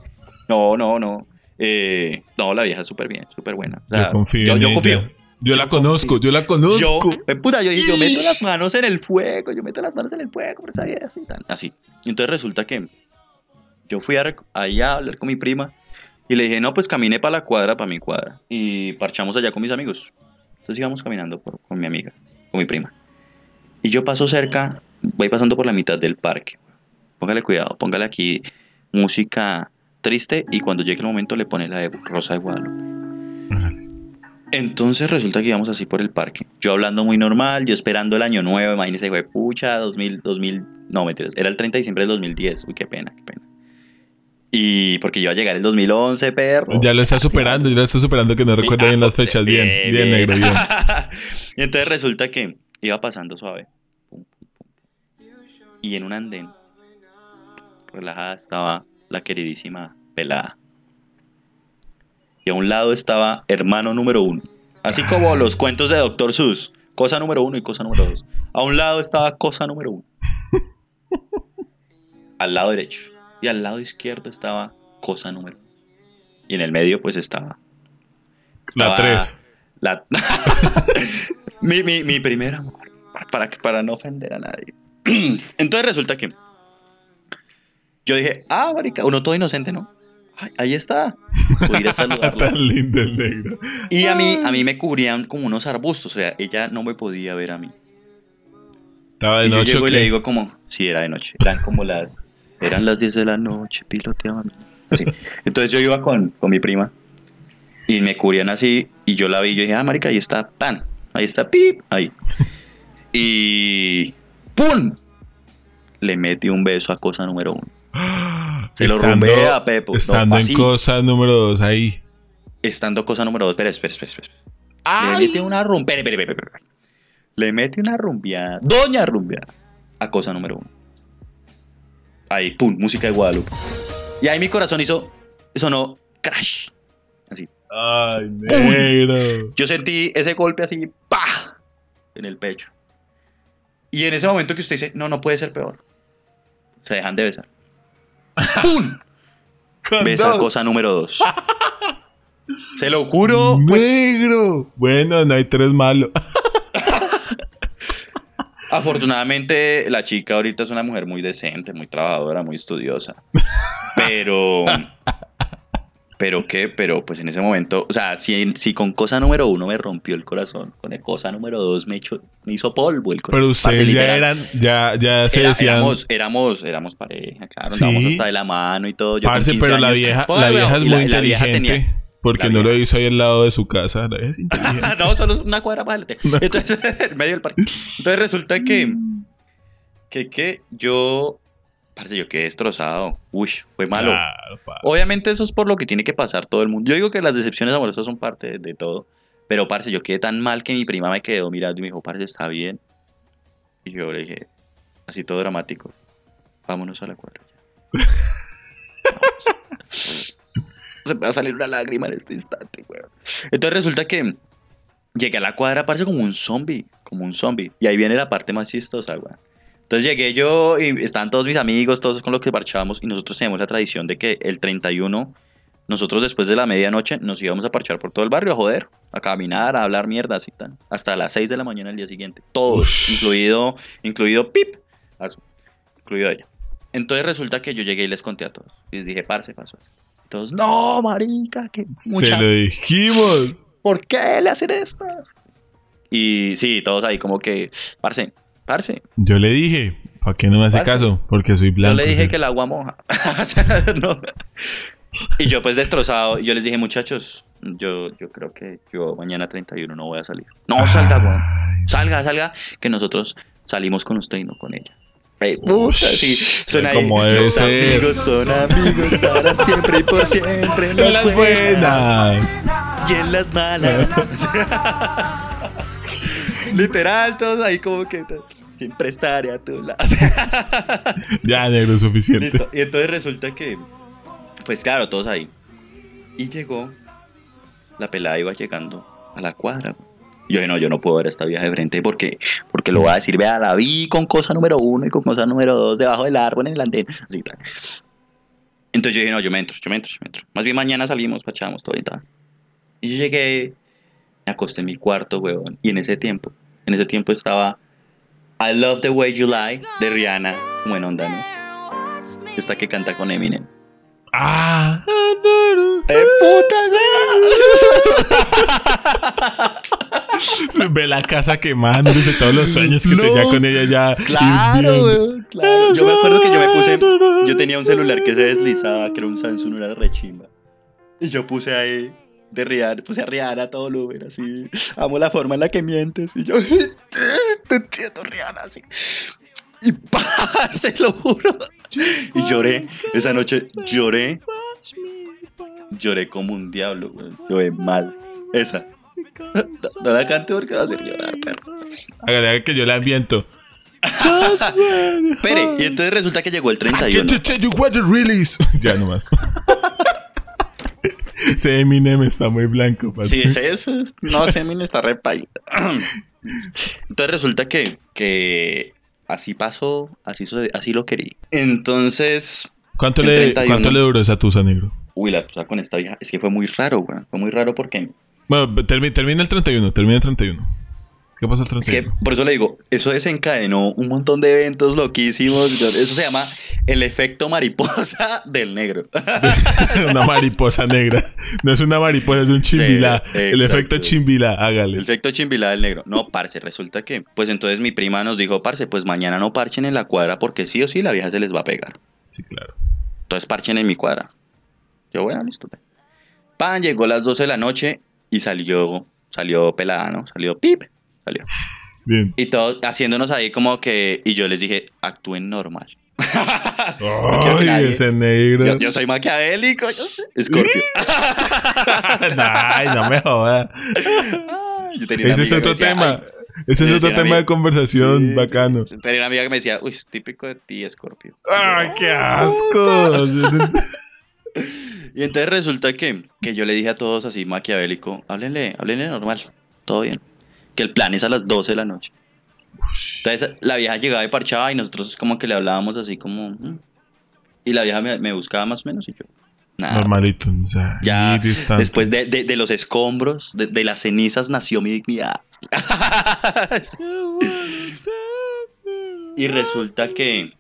No, no, no. Eh, no, la vieja es súper bien, súper buena. O sea, yo confío. Yo, en yo ella. confío. Yo, la Yo conozco, yo la Yo, conozco. eh, puta, yo, yo meto las manos en el fuego, yo meto las manos en el fuego por esa vieja, así, tan, así. Entonces resulta que yo fui a, allá a hablar con mi prima y le dije, no, pues caminé para la cuadra, para mi cuadra. Y parchamos allá con mis amigos. Entonces íbamos caminando por- con mi amiga, con mi prima. Y yo paso cerca, voy pasando por la mitad del parque. Póngale cuidado, póngale aquí música triste y cuando llegue el momento le pone la de Rosa de Guadalupe. Entonces resulta que íbamos así por el parque. Yo hablando muy normal, yo esperando el año nuevo, imagínese, güey, pucha, 2000, 2000, no, mentiras, era el 30 de diciembre del 2010. Uy, qué pena, qué pena. Y porque iba a llegar el 2011, perro. Ya lo está superando, ya lo está superando que no recuerda bien las fechas. Bien, bien, negro, bien. y entonces resulta que iba pasando suave. Y en un andén, relajada, estaba la queridísima pelada. Y a un lado estaba hermano número uno. Así como los cuentos de Dr. Seuss. Cosa número uno y cosa número dos. A un lado estaba cosa número uno. al lado derecho. Y al lado izquierdo estaba cosa número uno. Y en el medio pues estaba La 3. la- mi, mi, mi primer amor. Para, para no ofender a nadie. Entonces resulta que yo dije, ah, marica, uno todo inocente, ¿no? Ay, ahí está. Voy a ir a saludarla. Tan lindo el negro. Y a mí, a mí me cubrían como unos arbustos, o sea, ella no me podía ver a mí. Estaba de y yo noche. llego ¿o y le digo como, sí, era de noche, eran como las, eran las 10 de la noche, piloteaba. Así. Entonces yo iba con, con mi prima y me cubrían así y yo la vi y yo dije, ah, marica, ahí está, pan, ahí está, pip, ahí. Y ¡pum! Le metí un beso a cosa número uno. Se lo Estando- rumbé a Pepo. no, Estando así, en cosa número 2 ahí. estando cosa número dos. Espera, espera, espera, espera. Le mete una espere. Le mete una rumbeada. Doña rumbeada. A cosa número uno. Ahí, pum, música de Guadalupe. Y ahí mi corazón hizo. Sonó crash. Así. Ay, negro. Yo sentí ese golpe así. ¡Pah! En el pecho. Y en ese momento que usted dice, no, no puede ser peor. Se dejan de besar. ¡Pum! Besa cosa número dos. Se lo juro. pues, Negro. Bueno, no hay tres malos. Afortunadamente, la chica ahorita es una mujer muy decente, muy trabajadora, muy estudiosa. Pero. ¿Pero qué? Pero pues en ese momento, o sea, si, si con cosa número uno me rompió el corazón, con el cosa número dos me, echó- me hizo polvo el corazón. Pero Parce, ustedes ya literal, eran, ya, ya se era- decían. éramos, éramos, éramos pareja, claro, Sí. andábamos hasta de la mano y todo. Yo con Parce, 15 pero la vieja, Póngale la vieja es muy la- la vieja inteligente. tenía- porque no lo hizo ahí al lado de su casa. La vieja es inteligente. no, solo una cuadra para adelante. Entonces, en medio del parque. Entonces resulta que, que, que yo, parce, yo quedé destrozado. Uy, fue malo. Claro. Obviamente eso es por lo que tiene que pasar todo el mundo. Yo digo que las decepciones amorosas son parte de, todo. Pero, parce, yo quedé tan mal que mi prima me quedó mirando y me dijo, parce, está bien. Y yo le dije, así todo dramático, vámonos a la cuadra. ya". Vámonos. Se me va a salir una lágrima en este instante, weón. Entonces resulta que llegué a la cuadra, parece como un zombie, como un zombie. Y ahí viene la parte más chistosa, weón. Entonces llegué yo y estaban todos mis amigos, todos con los que parchábamos, y nosotros tenemos la tradición de que el 31, nosotros después de la medianoche nos íbamos a parchar por todo el barrio a joder, a caminar, a hablar mierdas y tal, hasta las 6 de la mañana del día siguiente. Todos, incluido, incluido Pip, incluido ella. Entonces resulta que yo llegué y les conté a todos. Y les dije, parce, pasó esto. Todos, no, marica, que mucha... Se lo dijimos. ¿Por qué le hacen esto? Y sí, todos ahí como que, parce, parce. Yo le dije, ¿para qué no me hace Parce. caso? Porque soy blanco. Yo le dije sí. que el agua moja. O sea, no. Y yo pues destrozado, yo les dije, muchachos, yo, yo creo que yo mañana 31 no voy a salir. No, salga, weón. Salga, salga, que nosotros salimos con usted y no con ella. Ey, puta, sí, ahí. Los ser. amigos son amigos para siempre y por siempre. En En las, las buenas, buenas. y en las malas. Literal, todos ahí como que siempre estaré a tu lado. Ya, negro, suficiente. Listo. Y entonces resulta que, pues claro, todos ahí. Y llegó, la pelada iba llegando a la cuadra. Yo dije, no, yo no puedo ver esta vieja de frente porque, porque lo voy a decir, vea, la vi con cosa número uno y con cosa número dos debajo del árbol en el andén. Así tal. Entonces yo dije, no, yo me entro, yo me entro, yo me entro. Más bien mañana salimos, pachamos todo y tal. Y yo llegué, me acosté en mi cuarto, weón. Y en ese tiempo, en ese tiempo estaba I Love the Way You Lie de Rihanna, como en onda, ¿no? Esta que canta con Eminem. Ah. ¡Eh, puta, güey! Ve la casa quemándose todos los sueños que No. tenía con ella ya. Claro, güey, claro. Yo me acuerdo que yo me puse. Yo tenía un celular que se deslizaba, que era un Samsung, una rechimba. Y yo puse ahí de Rihanna, puse a Rihanna a todo Uber, así. Amo la forma en la que mientes. Y yo, te entiendo, Rihanna, así. Y se lo juro. Y lloré. Esa noche lloré. Lloré como un diablo, güey. Lloré mal. Esa. No, no la cante porque va a hacer llorar, perro. Hágale, hágale que yo la ambiento. Espere, y entonces resulta que llegó el I get 31. to tell you what it really is. ya nomás. Ese Eminem está muy blanco. parce. Sí, es eso. No, Semin está re paila. Entonces resulta que, que así pasó, así, así lo querí. Entonces, ¿Cuánto, le, 31. ¿Cuánto le duró esa tusa, negro? uy, la cosa con esta vieja, es que fue muy raro, güey. Fue muy raro porque Bueno, termi- termina el 31. Termina el 31. ¿Qué pasa el es que 31? por eso le digo, eso desencadenó un montón de eventos loquísimos. Eso se llama el efecto mariposa del negro. una mariposa negra. No es una mariposa, es un chimbilá. Sí, el efecto chimbilá, hágale. El efecto chimbilá del negro. No, parce, resulta que, pues entonces mi prima nos dijo, parce, pues mañana no parchen en la cuadra porque sí o sí la vieja se les va a pegar. Sí, claro. Entonces parchen en mi cuadra. Yo, bueno, listo. Pan, llegó a las 12 de la noche y salió, salió pelada, ¿no? Salió pip, salió. Bien. Y todos haciéndonos ahí como que, y yo les dije, actúen normal. No Ay, ese negro. Yo, yo soy maquiavélico, yo sé. Escorpio. Ay, no me jodas. Ese es otro decía, tema. Ese es otro tema de conversación Sí, bacano. Tenía una amiga que me decía, uy, es típico de ti, Escorpio. Ay, qué asco. Y entonces resulta que, que yo le dije a todos así maquiavélico, háblenle, háblenle normal, todo bien. Que el plan es a las 12 de la noche. Entonces la vieja llegaba y parchaba y nosotros como que le hablábamos así como... "Mm". Y la vieja me, me buscaba más o menos y yo... Nada. Normalito. O sea, Ya después de, de- de los escombros, de, de las cenizas nació mi dignidad. y resulta que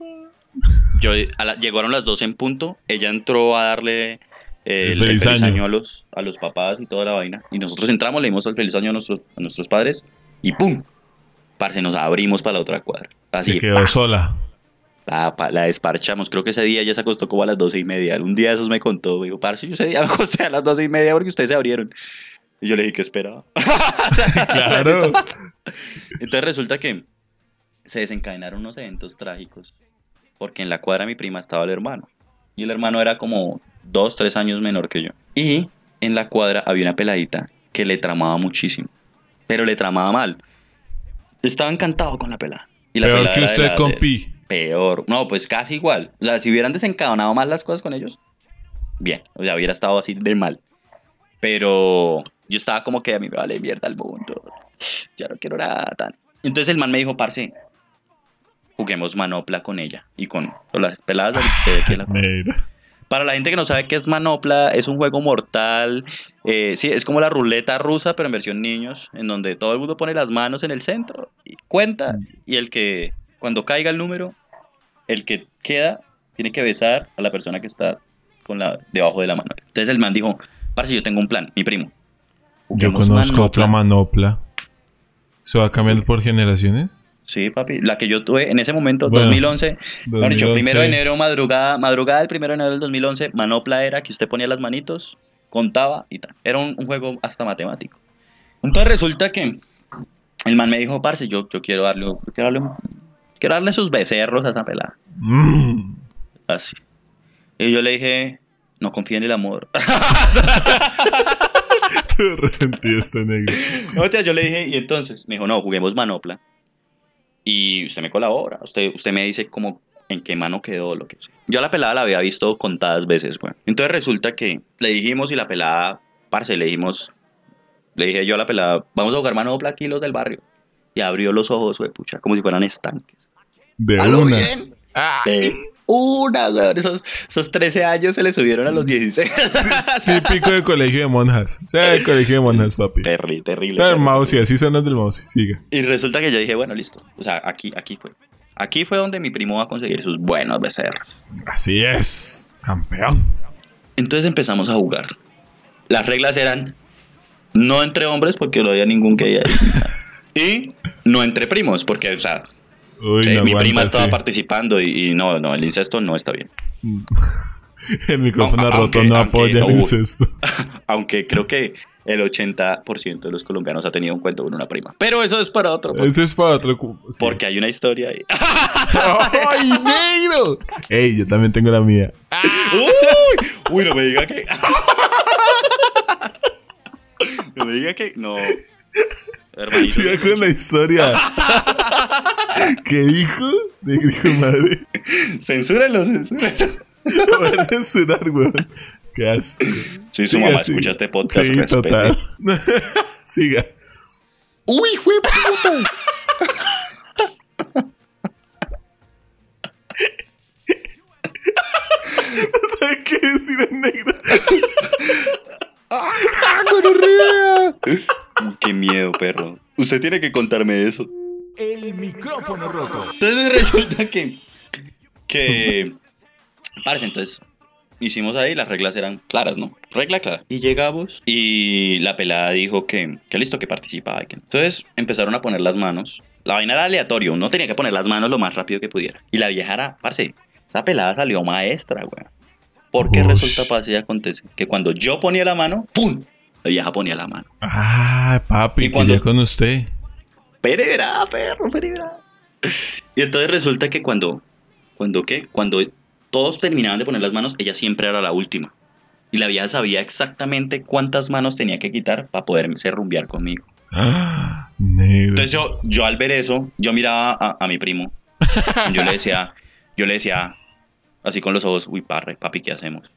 yo a la- llegaron las 12 en punto, ella entró a darle el, el feliz feliz, año. año, a, los, a los papás y toda la vaina. Y nosotros entramos, le dimos el feliz año a nuestros, a nuestros padres y ¡pum! Parce, nos abrimos para la otra cuadra. Así, Se quedó sola. La, la desparchamos. Creo que ese día ella se acostó como a las doce y media. Un día de esos me contó. Me dijo, parce, yo ese día me acosté a las doce y media porque ustedes se abrieron. Y yo le dije que esperaba. Claro. Entonces resulta que se desencadenaron unos eventos trágicos. Porque en la cuadra mi prima estaba el hermano. Y el hermano era como dos, tres años menor que yo. Y en la cuadra había una peladita que le tramaba muchísimo. Pero le tramaba mal. Estaba encantado con la pelada. Y la Peor pelada que usted la- con de- Pi. Peor. No, pues casi igual. O sea, si hubieran desencadenado mal las cosas con ellos, bien. O sea, hubiera estado así de mal. Pero yo estaba como que a mí me vale mierda el mundo. Ya no quiero nada tan. Entonces el man me dijo, parce, juguemos manopla con ella y con, con las peladas de- aquí la-. Para la gente que no sabe qué es manopla, es un juego mortal. eh, sí, es como la ruleta rusa, pero en versión niños, en donde todo el mundo pone las manos en el centro y cuenta. Y el que, cuando caiga el número, el que queda tiene que besar a la persona que está con la debajo de la mano. Entonces el man dijo, parce, yo tengo un plan, mi primo. Yo conozco otra manopla". manopla. ¿Se va cambiando por generaciones? Sí, papi. La que yo tuve en ese momento, Bueno, 2011. Mejor dicho, 2011. primero de enero, madrugada, madrugada del primero de enero del 2011, Manopla era que usted ponía las manitos, contaba y tal. Era un, un juego hasta matemático. Entonces resulta que el man me dijo, parce, yo, yo quiero darle, yo quiero darle, quiero darle sus becerros a esa pelada. Mm. Así. Y yo le dije, no confía en el amor. Te resentí este negro. Yo le dije, y entonces me dijo, no, juguemos manopla. Y usted me colabora. Usted, usted me dice como en qué mano quedó, lo que sea. Yo a la pelada la había visto contadas veces, güey. Entonces resulta que le dijimos y la pelada, parce, le dijimos, le dije yo a la pelada, vamos a jugar manopla aquí los del barrio. Y abrió los ojos, güey, pucha, como si fueran estanques. De ¿A lo una. De una. Esos, esos 13 años se le subieron a los 16. Típico de colegio de monjas. O sea, de colegio de monjas, papi. terrible, terrible. O sea, el terrible. mouse, y así son los del mouse. Siga. Y resulta que yo dije, bueno, listo. O sea, aquí, aquí fue. Aquí fue donde mi primo va a conseguir sus buenos becerros. Así es. Campeón. Entonces empezamos a jugar. Las reglas eran no entre hombres porque no había ningún gay ahí. Y no entre primos porque, o sea, Uy, eh, no mi aguanta, prima estaba sí. participando y, y no, no, el incesto no está bien. El micrófono Aunque- roto no aunque- apoya el incesto. Aunque creo que el 80% de los colombianos ha tenido un cuento con una prima. Pero eso es para otro. Ese es para otro. sí. Porque hay una historia ahí. ¡Ay, negro! Ey, yo también tengo la mía. Uy, uy, no me diga que. No me diga que. No. Hermanito. Siga con la historia. ¿Qué dijo? De madre. Censúrenlo, censúrenlo. Lo voy a censurar, weón. Qué asco. Sí, su Siga, mamá siga. escucha este podcast. Sí, respete. total. Siga. Uy, fue puta. ¿Sabes qué decir en negro? ¡Ah, gonorrea! Qué miedo, perro. Usted tiene que contarme eso. El micrófono roto. Entonces resulta que. Que. Parce, entonces. Hicimos ahí, las reglas eran claras, ¿no? Regla clara. Y llegamos y la pelada dijo que, que listo, que participaba. que. Entonces empezaron a poner las manos. La vaina era aleatorio, uno tenía que poner las manos lo más rápido que pudiera. Y la vieja era, parce, esa pelada salió maestra, güey. Porque Ush. resulta, pasa y acontece que cuando yo ponía la mano, ¡pum! La vieja ponía la mano. Ah, papi, ¿Y cuando- con usted. Pereira, perro, Pereira. Y entonces resulta que cuando, cuando qué, cuando todos terminaban de poner las manos, ella siempre era la última. Y la vieja sabía exactamente cuántas manos tenía que quitar para poderse rumbear conmigo. Ah. Entonces yo, yo al ver eso, yo miraba a, a mi primo. Yo le decía, yo le decía, así con los ojos, uy, parre, papi, ¿qué hacemos?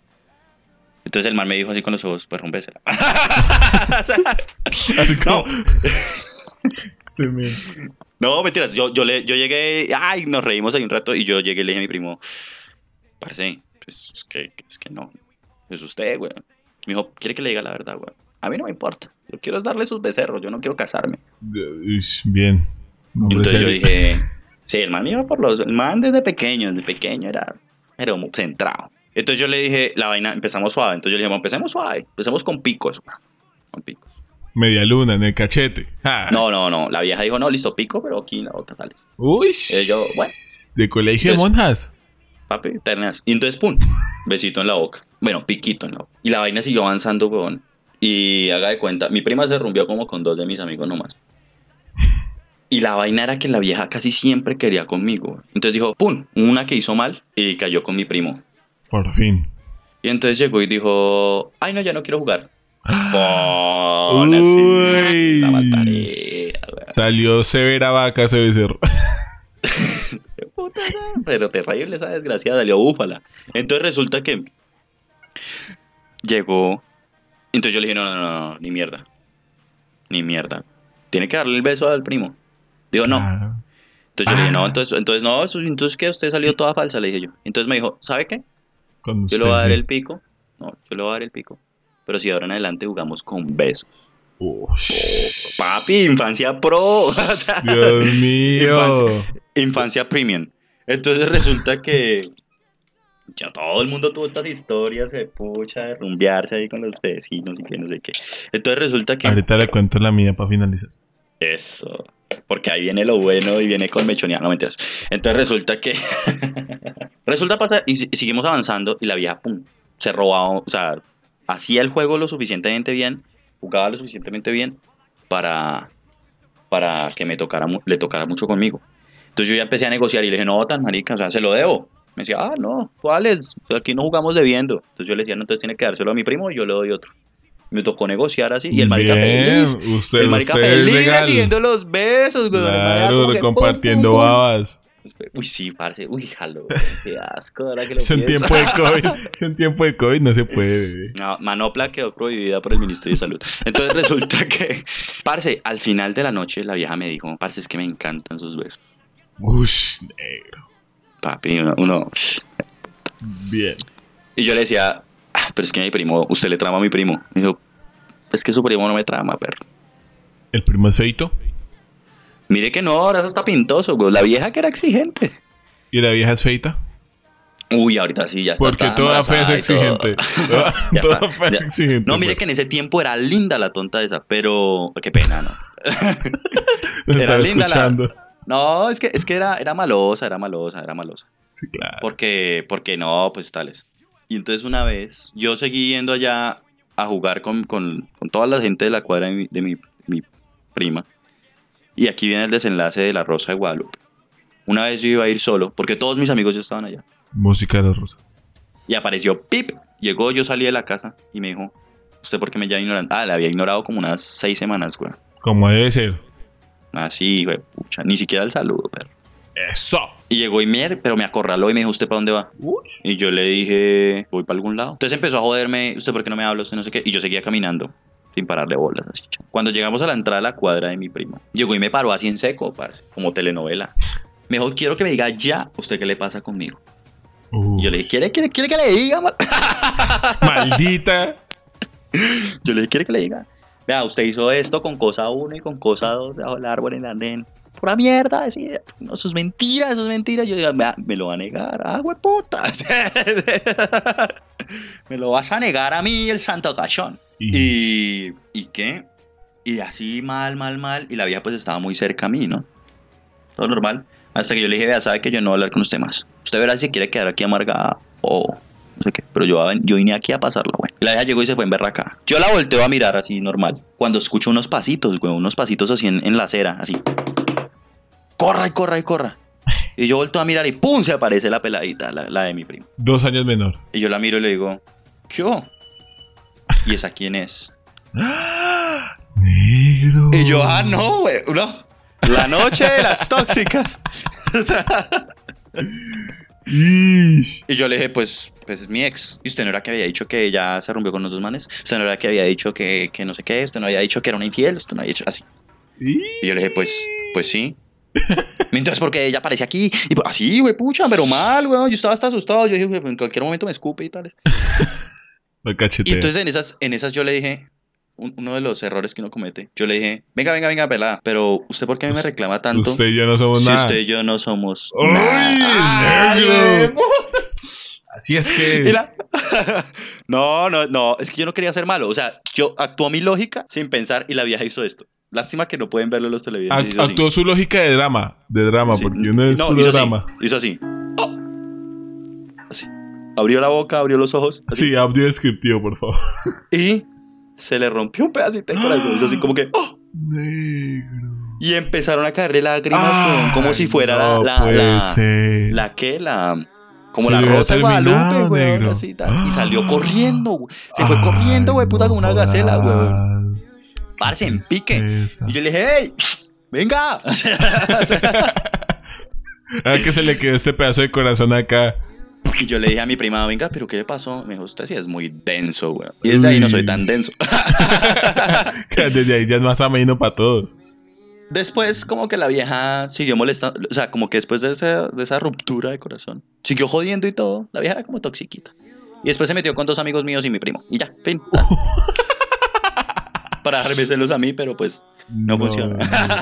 Entonces el man me dijo así con los ojos, pues rompésela. Así como. no, Este. No, mentiras. Yo, yo, le, yo llegué, ay, nos reímos ahí un rato y yo llegué y le dije a mi primo, parce, pues es que, es que no, es usted, güey. Me dijo, ¿quiere que le diga la verdad, güey? A mí no me importa. Yo quiero darle sus becerros, yo no quiero casarme. Bien. Hombre Entonces yo dije, sí, el man iba por los, el man desde pequeño, desde pequeño era, era centrado. Entonces yo le dije, la vaina, empezamos suave. Entonces yo le dije, bueno, empecemos suave, empecemos con picos. Con picos. Media luna en el cachete. No, no, no. La vieja dijo, no, listo, pico, pero aquí en la boca, tal. Uy. Yo, bueno. De colegio de monjas. papi, ternas. Y entonces, pum, besito en la boca. Bueno, piquito en la boca. Y la vaina siguió avanzando, weón. Y haga de cuenta, mi prima se rumbió como con dos de mis amigos nomás. Y la vaina era que la vieja casi siempre quería conmigo. Entonces dijo, pum, una que hizo mal y cayó con mi primo. Por fin. Y entonces llegó y dijo, ay, no, ya no quiero jugar. Ah. Así, Uy. weón. Salió severa vaca ese becerro. Pero terrible esa desgraciada, salió búfala. Entonces resulta que llegó. Entonces yo le dije, no, no, no, no, ni mierda. Ni mierda. Tiene que darle el beso al primo. Digo, no. Claro. Entonces yo le dije, no, Ah. entonces, entonces no, entonces que usted salió toda falsa, le dije yo. Entonces me dijo, ¿sabe qué? Con Yo le voy a dar el pico. No, yo le voy a dar el pico. Pero si ahora en adelante jugamos con besos. Ush. Papi, infancia pro. O sea, Dios mío. Infancia. infancia premium. Entonces resulta que Ya todo el mundo tuvo estas historias de pucha, de rumbearse ahí con los vecinos y que no sé qué. Entonces resulta que. Ahorita le cuento la mía para finalizar. Eso. Porque ahí viene lo bueno y viene con mechonear, no mentiras. Entonces resulta que. resulta pasar y seguimos avanzando y la vieja, pum, se robaba. O sea, hacía el juego lo suficientemente bien, jugaba lo suficientemente bien para. para que me tocara, le tocara mucho conmigo. Entonces yo ya empecé a negociar y le dije, no, tan marica, o sea, se lo debo. Me decía, ah, no, ¿cuáles? Aquí no jugamos debiendo. Entonces yo le decía, no, entonces tiene que dárselo a mi primo y yo le doy otro. Me tocó negociar así. Y el marica Bien, feliz. Usted, el marica feliz recibiendo los besos, güey. Claro, que compartiendo pum, pum, pum. babas. Uy, sí, parce. Uy, jalo. Qué asco, ahora que lo Es en tiempo de COVID. Es en tiempo de COVID, no se puede, bebé. No, Manopla quedó prohibida por el Ministerio de Salud. Entonces resulta que, parce, al final de la noche la vieja me dijo, parce, es que me encantan sus besos. Ush, negro. Papi, uno, uno- Bien. Y yo le decía, "Ah, pero es que mi primo, usted le trama a mi primo. Me dijo, es que su primo no me trama, perro. ¿El primo es feito? Mire que no, ahora está pintoso, güey. La vieja que era exigente. ¿Y la vieja es feita? Uy, ahorita sí, ya está. Porque está toda fea es exigente. Toda, toda fea es exigente. No, mire pues. que en ese tiempo era linda la tonta esa, pero qué pena, ¿no? Era estaba linda la- escuchando. No, es que, es que era, era malosa, era malosa, era malosa. Sí, claro. Porque, porque no, pues tales. Y entonces una vez, yo seguí yendo allá a jugar con, con, con toda la gente de la cuadra de mi, de mi, mi prima. Y aquí viene el desenlace de la Rosa de Guadalupe. Una vez yo iba a ir solo, porque todos mis amigos ya estaban allá. Música de la rosa. Y apareció Pip. Llegó, yo salí de la casa y me dijo, ¿usted por qué me lleva ignorando? Ah, la había ignorado como unas seis semanas, güey. Como debe ser. Así, güey, pucha. Ni siquiera el saludo, perro. Eso. Y llegó y me, pero me acorraló y me dijo, ¿usted para dónde va? Y yo le dije, voy para algún lado. Entonces empezó a joderme, ¿usted por qué no me habla? Usted no sé qué. Y yo seguía caminando, sin pararle bolas. Así. Cuando llegamos a la entrada de la cuadra de mi primo, llegó y me paró así en seco, parce, como telenovela. Me dijo, quiero que me diga ya, ¿usted qué le pasa conmigo? Y yo le dije, ¿quiere, quiere, quiere que le diga? ma-?" Maldita. Yo le dije, ¿quiere que le diga? Vea, usted hizo esto con cosa 1 y con cosa 2 debajo del árbol en el andén. Pura mierda, decía. No, eso es mentira, eso es mentira. Yo digo, "Vea, me lo va a negar. Ah, puta. me lo vas a negar a mí, el santo cachón. Y- ¿Y, ¿Y qué? Y así mal, mal, mal. Y la vieja pues estaba muy cerca a mí, ¿no? Todo normal. Hasta que yo le dije, vea, sabe que yo no voy a hablar con usted más. Usted verá si quiere quedar aquí amargada o no sé qué. Pero yo, yo vine aquí a pasarla, güey. La vieja llegó y se fue en berraca. Yo la volteo a mirar así normal. Cuando escucho unos pasitos, güey, unos pasitos así en, en la acera, así. Corra y corra y corra. Y yo volteo a mirar y ¡pum! se aparece la peladita, la, la de mi primo. Dos años menor. Y yo la miro y le digo, ¿qué hubo? ¿Y esa quién es? Negro. Y yo, ah, no, güey, no. La noche de las tóxicas. Y yo le dije, pues, pues es mi ex. ¿Y usted no era que había dicho que ella se rompió con los dos manes? ¿Usted no era que había dicho que, que no sé qué? ¿Usted no había dicho que era una infiel? ¿Usted no había dicho así? Y yo le dije, pues, pues sí. Entonces, porque ella aparece aquí. Y pues, así, güey, pucha, pero mal, güey. Yo estaba hasta asustado. Yo dije, güey, en cualquier momento me escupe y tales. Lo Y entonces en esas, en esas yo le dije, uno de los errores que uno comete, yo le dije, venga, venga, venga, pelada, pero ¿usted por qué a mí me reclama tanto? Usted y yo no somos si nada. usted y yo no somos ¡Uy, nada. negro! Así es que es. la- no, no, no, es que yo no quería ser malo. O sea, yo actuó mi lógica sin pensar y la vieja hizo esto. Lástima que no pueden verlo los televidentes. Act- así. actuó su lógica de drama. De drama, Sí. porque uno es No, puro hizo así, drama. hizo así. Oh. Así. Abrió la boca, abrió los ojos. así, Sí, audio descriptivo, por favor. Y se le rompió un pedacito de corazón. Yo así como que. ¡oh! Negro. Y empezaron a caerle lágrimas, como si fuera no la, la, la, la que, la, como la rosa de Guadalupe, así tal. Y salió Ah. corriendo, güey. Se fue corriendo, güey, puta, Ay, como una no gacela, jodas. Parce, en pique. Y yo le dije, hey, venga. Ah, que se le quedó este pedazo de corazón acá. Y yo le dije a mi prima, venga, pero ¿qué le pasó? Me dijo, usted sí es muy denso, güey. Y desde ahí no soy tan denso. Desde ahí ya es más ameno para todos. Después, como que la vieja siguió molestando, o sea, como que después de esa, de esa ruptura de corazón, siguió jodiendo y todo. La vieja era como toxiquita. Y después se metió con dos amigos míos y mi primo. Y ya, fin. Para darme celos a mí, pero pues no, funciona.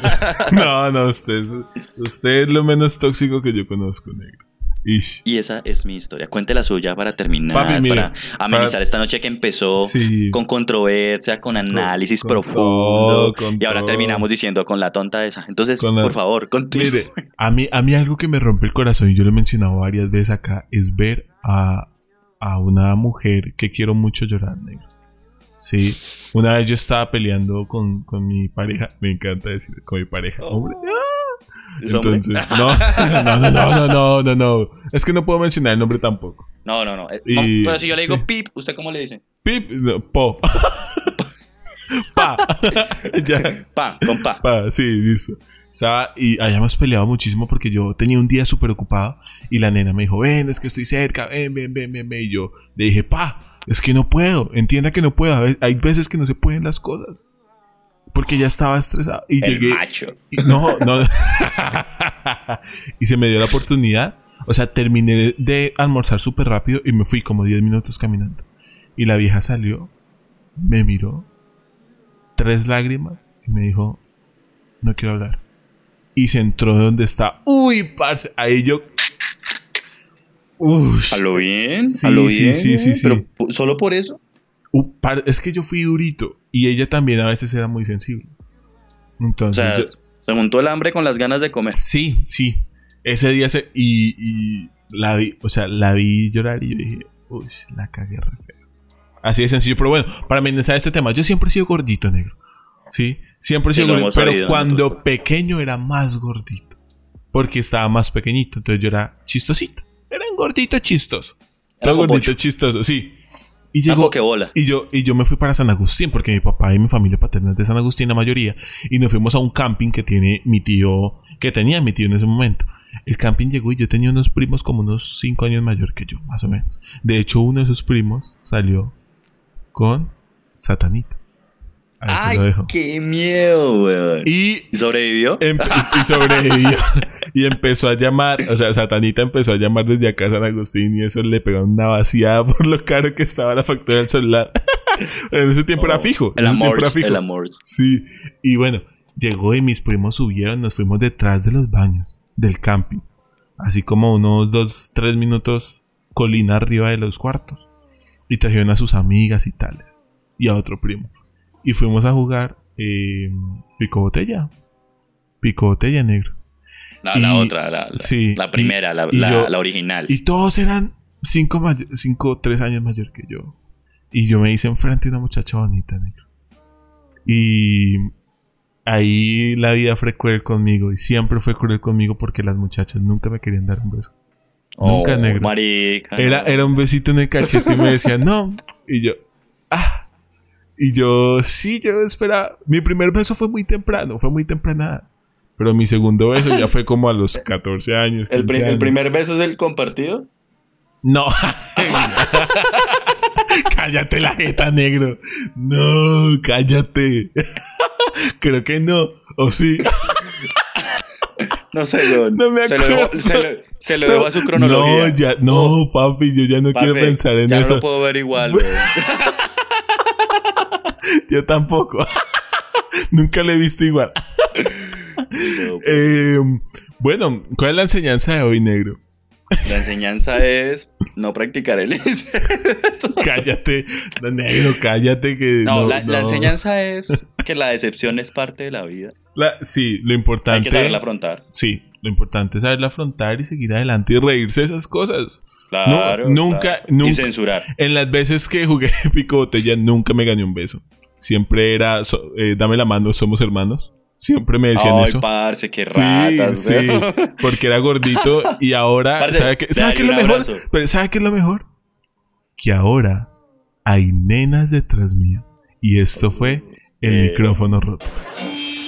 No, no, usted es, usted es lo menos tóxico que yo conozco, negro. Ish. Y esa es mi historia. Cuente la suya para terminar, Papi, para amenizar para- esta noche que empezó Sí. con controversia, con análisis con profundo. todo, con y ahora todo. terminamos diciendo con la tonta esa. Entonces, la- por favor, continúe. Mire, a mí, a mí algo que me rompe el corazón, y yo lo he mencionado varias veces acá, es ver a, a una mujer que quiero mucho llorar, negro. Sí, una vez yo estaba peleando con, con mi pareja, me encanta decir con mi pareja, hombre. Entonces, no, no, no, no, no, no, no, es que no puedo mencionar el nombre tampoco. No, no, no. Eh, Y- Pero si yo le digo sí. pip, ¿usted cómo le dice? Pip, no, po. pa. ya. Pa, con pa. Pa, sí, listo. Estaba, y habíamos peleado muchísimo porque yo tenía un día súper ocupado y la nena me dijo, ven, es que estoy cerca, ven, ven, ven, ven, ven. Y yo le dije, pa, es que no puedo, entienda que no puedo. Hay veces que no se pueden las cosas. Porque ya estaba estresado. Y El llegué. macho. y- No, no. y se me dio la oportunidad. O sea, terminé de, almorzar súper rápido y me fui como 10 minutos caminando. Y la vieja salió, me miró, tres lágrimas y me dijo, no quiero hablar. Y se entró de donde está. Uy, parce, ahí yo... Uy. ¿A lo bien? Sí, ¿A lo sí, bien? sí, sí, sí. Pero pu- solo por eso. Es que yo fui durito y ella también a veces era muy sensible. O Entonces, sea, yo- se montó el hambre con las ganas de comer. sí, sí. Ese día se y, y la vi, o sea, la vi llorar y yo dije, uy, la cagué re feo. Así de sencillo, pero bueno, para amenizar este tema, yo siempre he sido gordito, negro. Sí, siempre he sido gordito, pero sabido cuando pequeño era más gordito. Porque estaba más pequeñito, entonces yo era chistosito. Era un gordito chistoso. Era Todo gordito chistoso, sí. Y llegó, pokebola. y yo, y yo me fui para San Agustín, porque mi papá y mi familia paterna es de San Agustín, la mayoría. Y nos fuimos a un camping que tiene mi tío, que tenía mi tío en ese momento. El camping llegó y yo tenía unos primos como unos 5 años mayor que yo, más o menos. De hecho, uno de esos primos salió con Satanita. ¡Ay, qué miedo, weón! Y ¿Y sobrevivió? Y sobrevivió. y empezó a llamar, o sea, Satanita empezó a llamar desde acá a San Agustín y eso le pegó una vaciada por lo caro que estaba la factura del celular. en ese tiempo era Oh, fijo. El amor, el amor. Sí. Y bueno, llegó y mis primos subieron, nos fuimos detrás de los baños del camping. Así como unos dos, tres minutos colina arriba de los cuartos. Y trajeron a sus amigas y tales. Y a otro primo. Y fuimos a jugar eh, pico botella. Pico botella negro. La, otra, la, la, sí, la primera, la, y la- yo- la original. Y todos eran cinco, may- cinco, tres años mayor que yo. Y yo me hice enfrente de una muchacha bonita, negro. Y ahí la vida fue cruel conmigo. Y siempre fue cruel conmigo porque las muchachas nunca me querían dar un beso. nunca, Oh, negro. Marica. Era, era un besito en el cachete y me decían, no. Y yo, ah. Y yo, sí, yo esperaba. Mi primer beso fue muy temprano, fue muy temprana. Pero mi segundo beso ya fue como a los 14 años. ¿El, pri- 15 el primer beso es el compartido? No. cállate la jeta, negro. No, cállate. Creo que no. ¿O sí? No sé, weón. No me se lo, se lo, se lo dejo a su cronología. No, ya, no, papi, yo ya no Papi, quiero pensar en ya eso. no lo puedo ver igual. Yo tampoco. Nunca le he visto igual. No, Eh, bueno, ¿cuál es la enseñanza de hoy, negro? La enseñanza es no practicar el. Cállate, negro, cállate que. No, no, la, enseñanza es que la decepción es parte de la vida. La- sí, lo Hay importante. que saberla afrontar. Sí, lo importante es saberla afrontar y seguir adelante y reírse de esas cosas. Claro. nunca- claro. nunca- Y censurar. En las veces que jugué pico botella nunca me gané un beso. Siempre era, so- eh, dame la mano, somos hermanos. Siempre me decían Ay, eso. parce, qué Sí, ratas, sí, weón. porque era gordito y ahora, Parce, ¿sabe qué, ¿sabe dale qué es lo mejor? abrazo. Pero ¿sabe qué es lo mejor? Que ahora hay nenas detrás mío. Y esto fue el Eh. micrófono roto.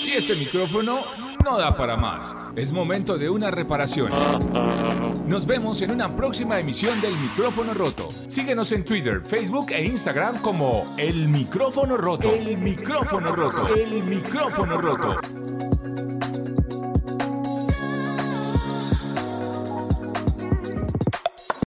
Y este micrófono no da para más. Es momento de unas reparaciones. Nos vemos en una próxima emisión del micrófono roto. Síguenos en Twitter, Facebook e Instagram como El Micrófono Roto. El Micrófono Roto. El Micrófono Roto.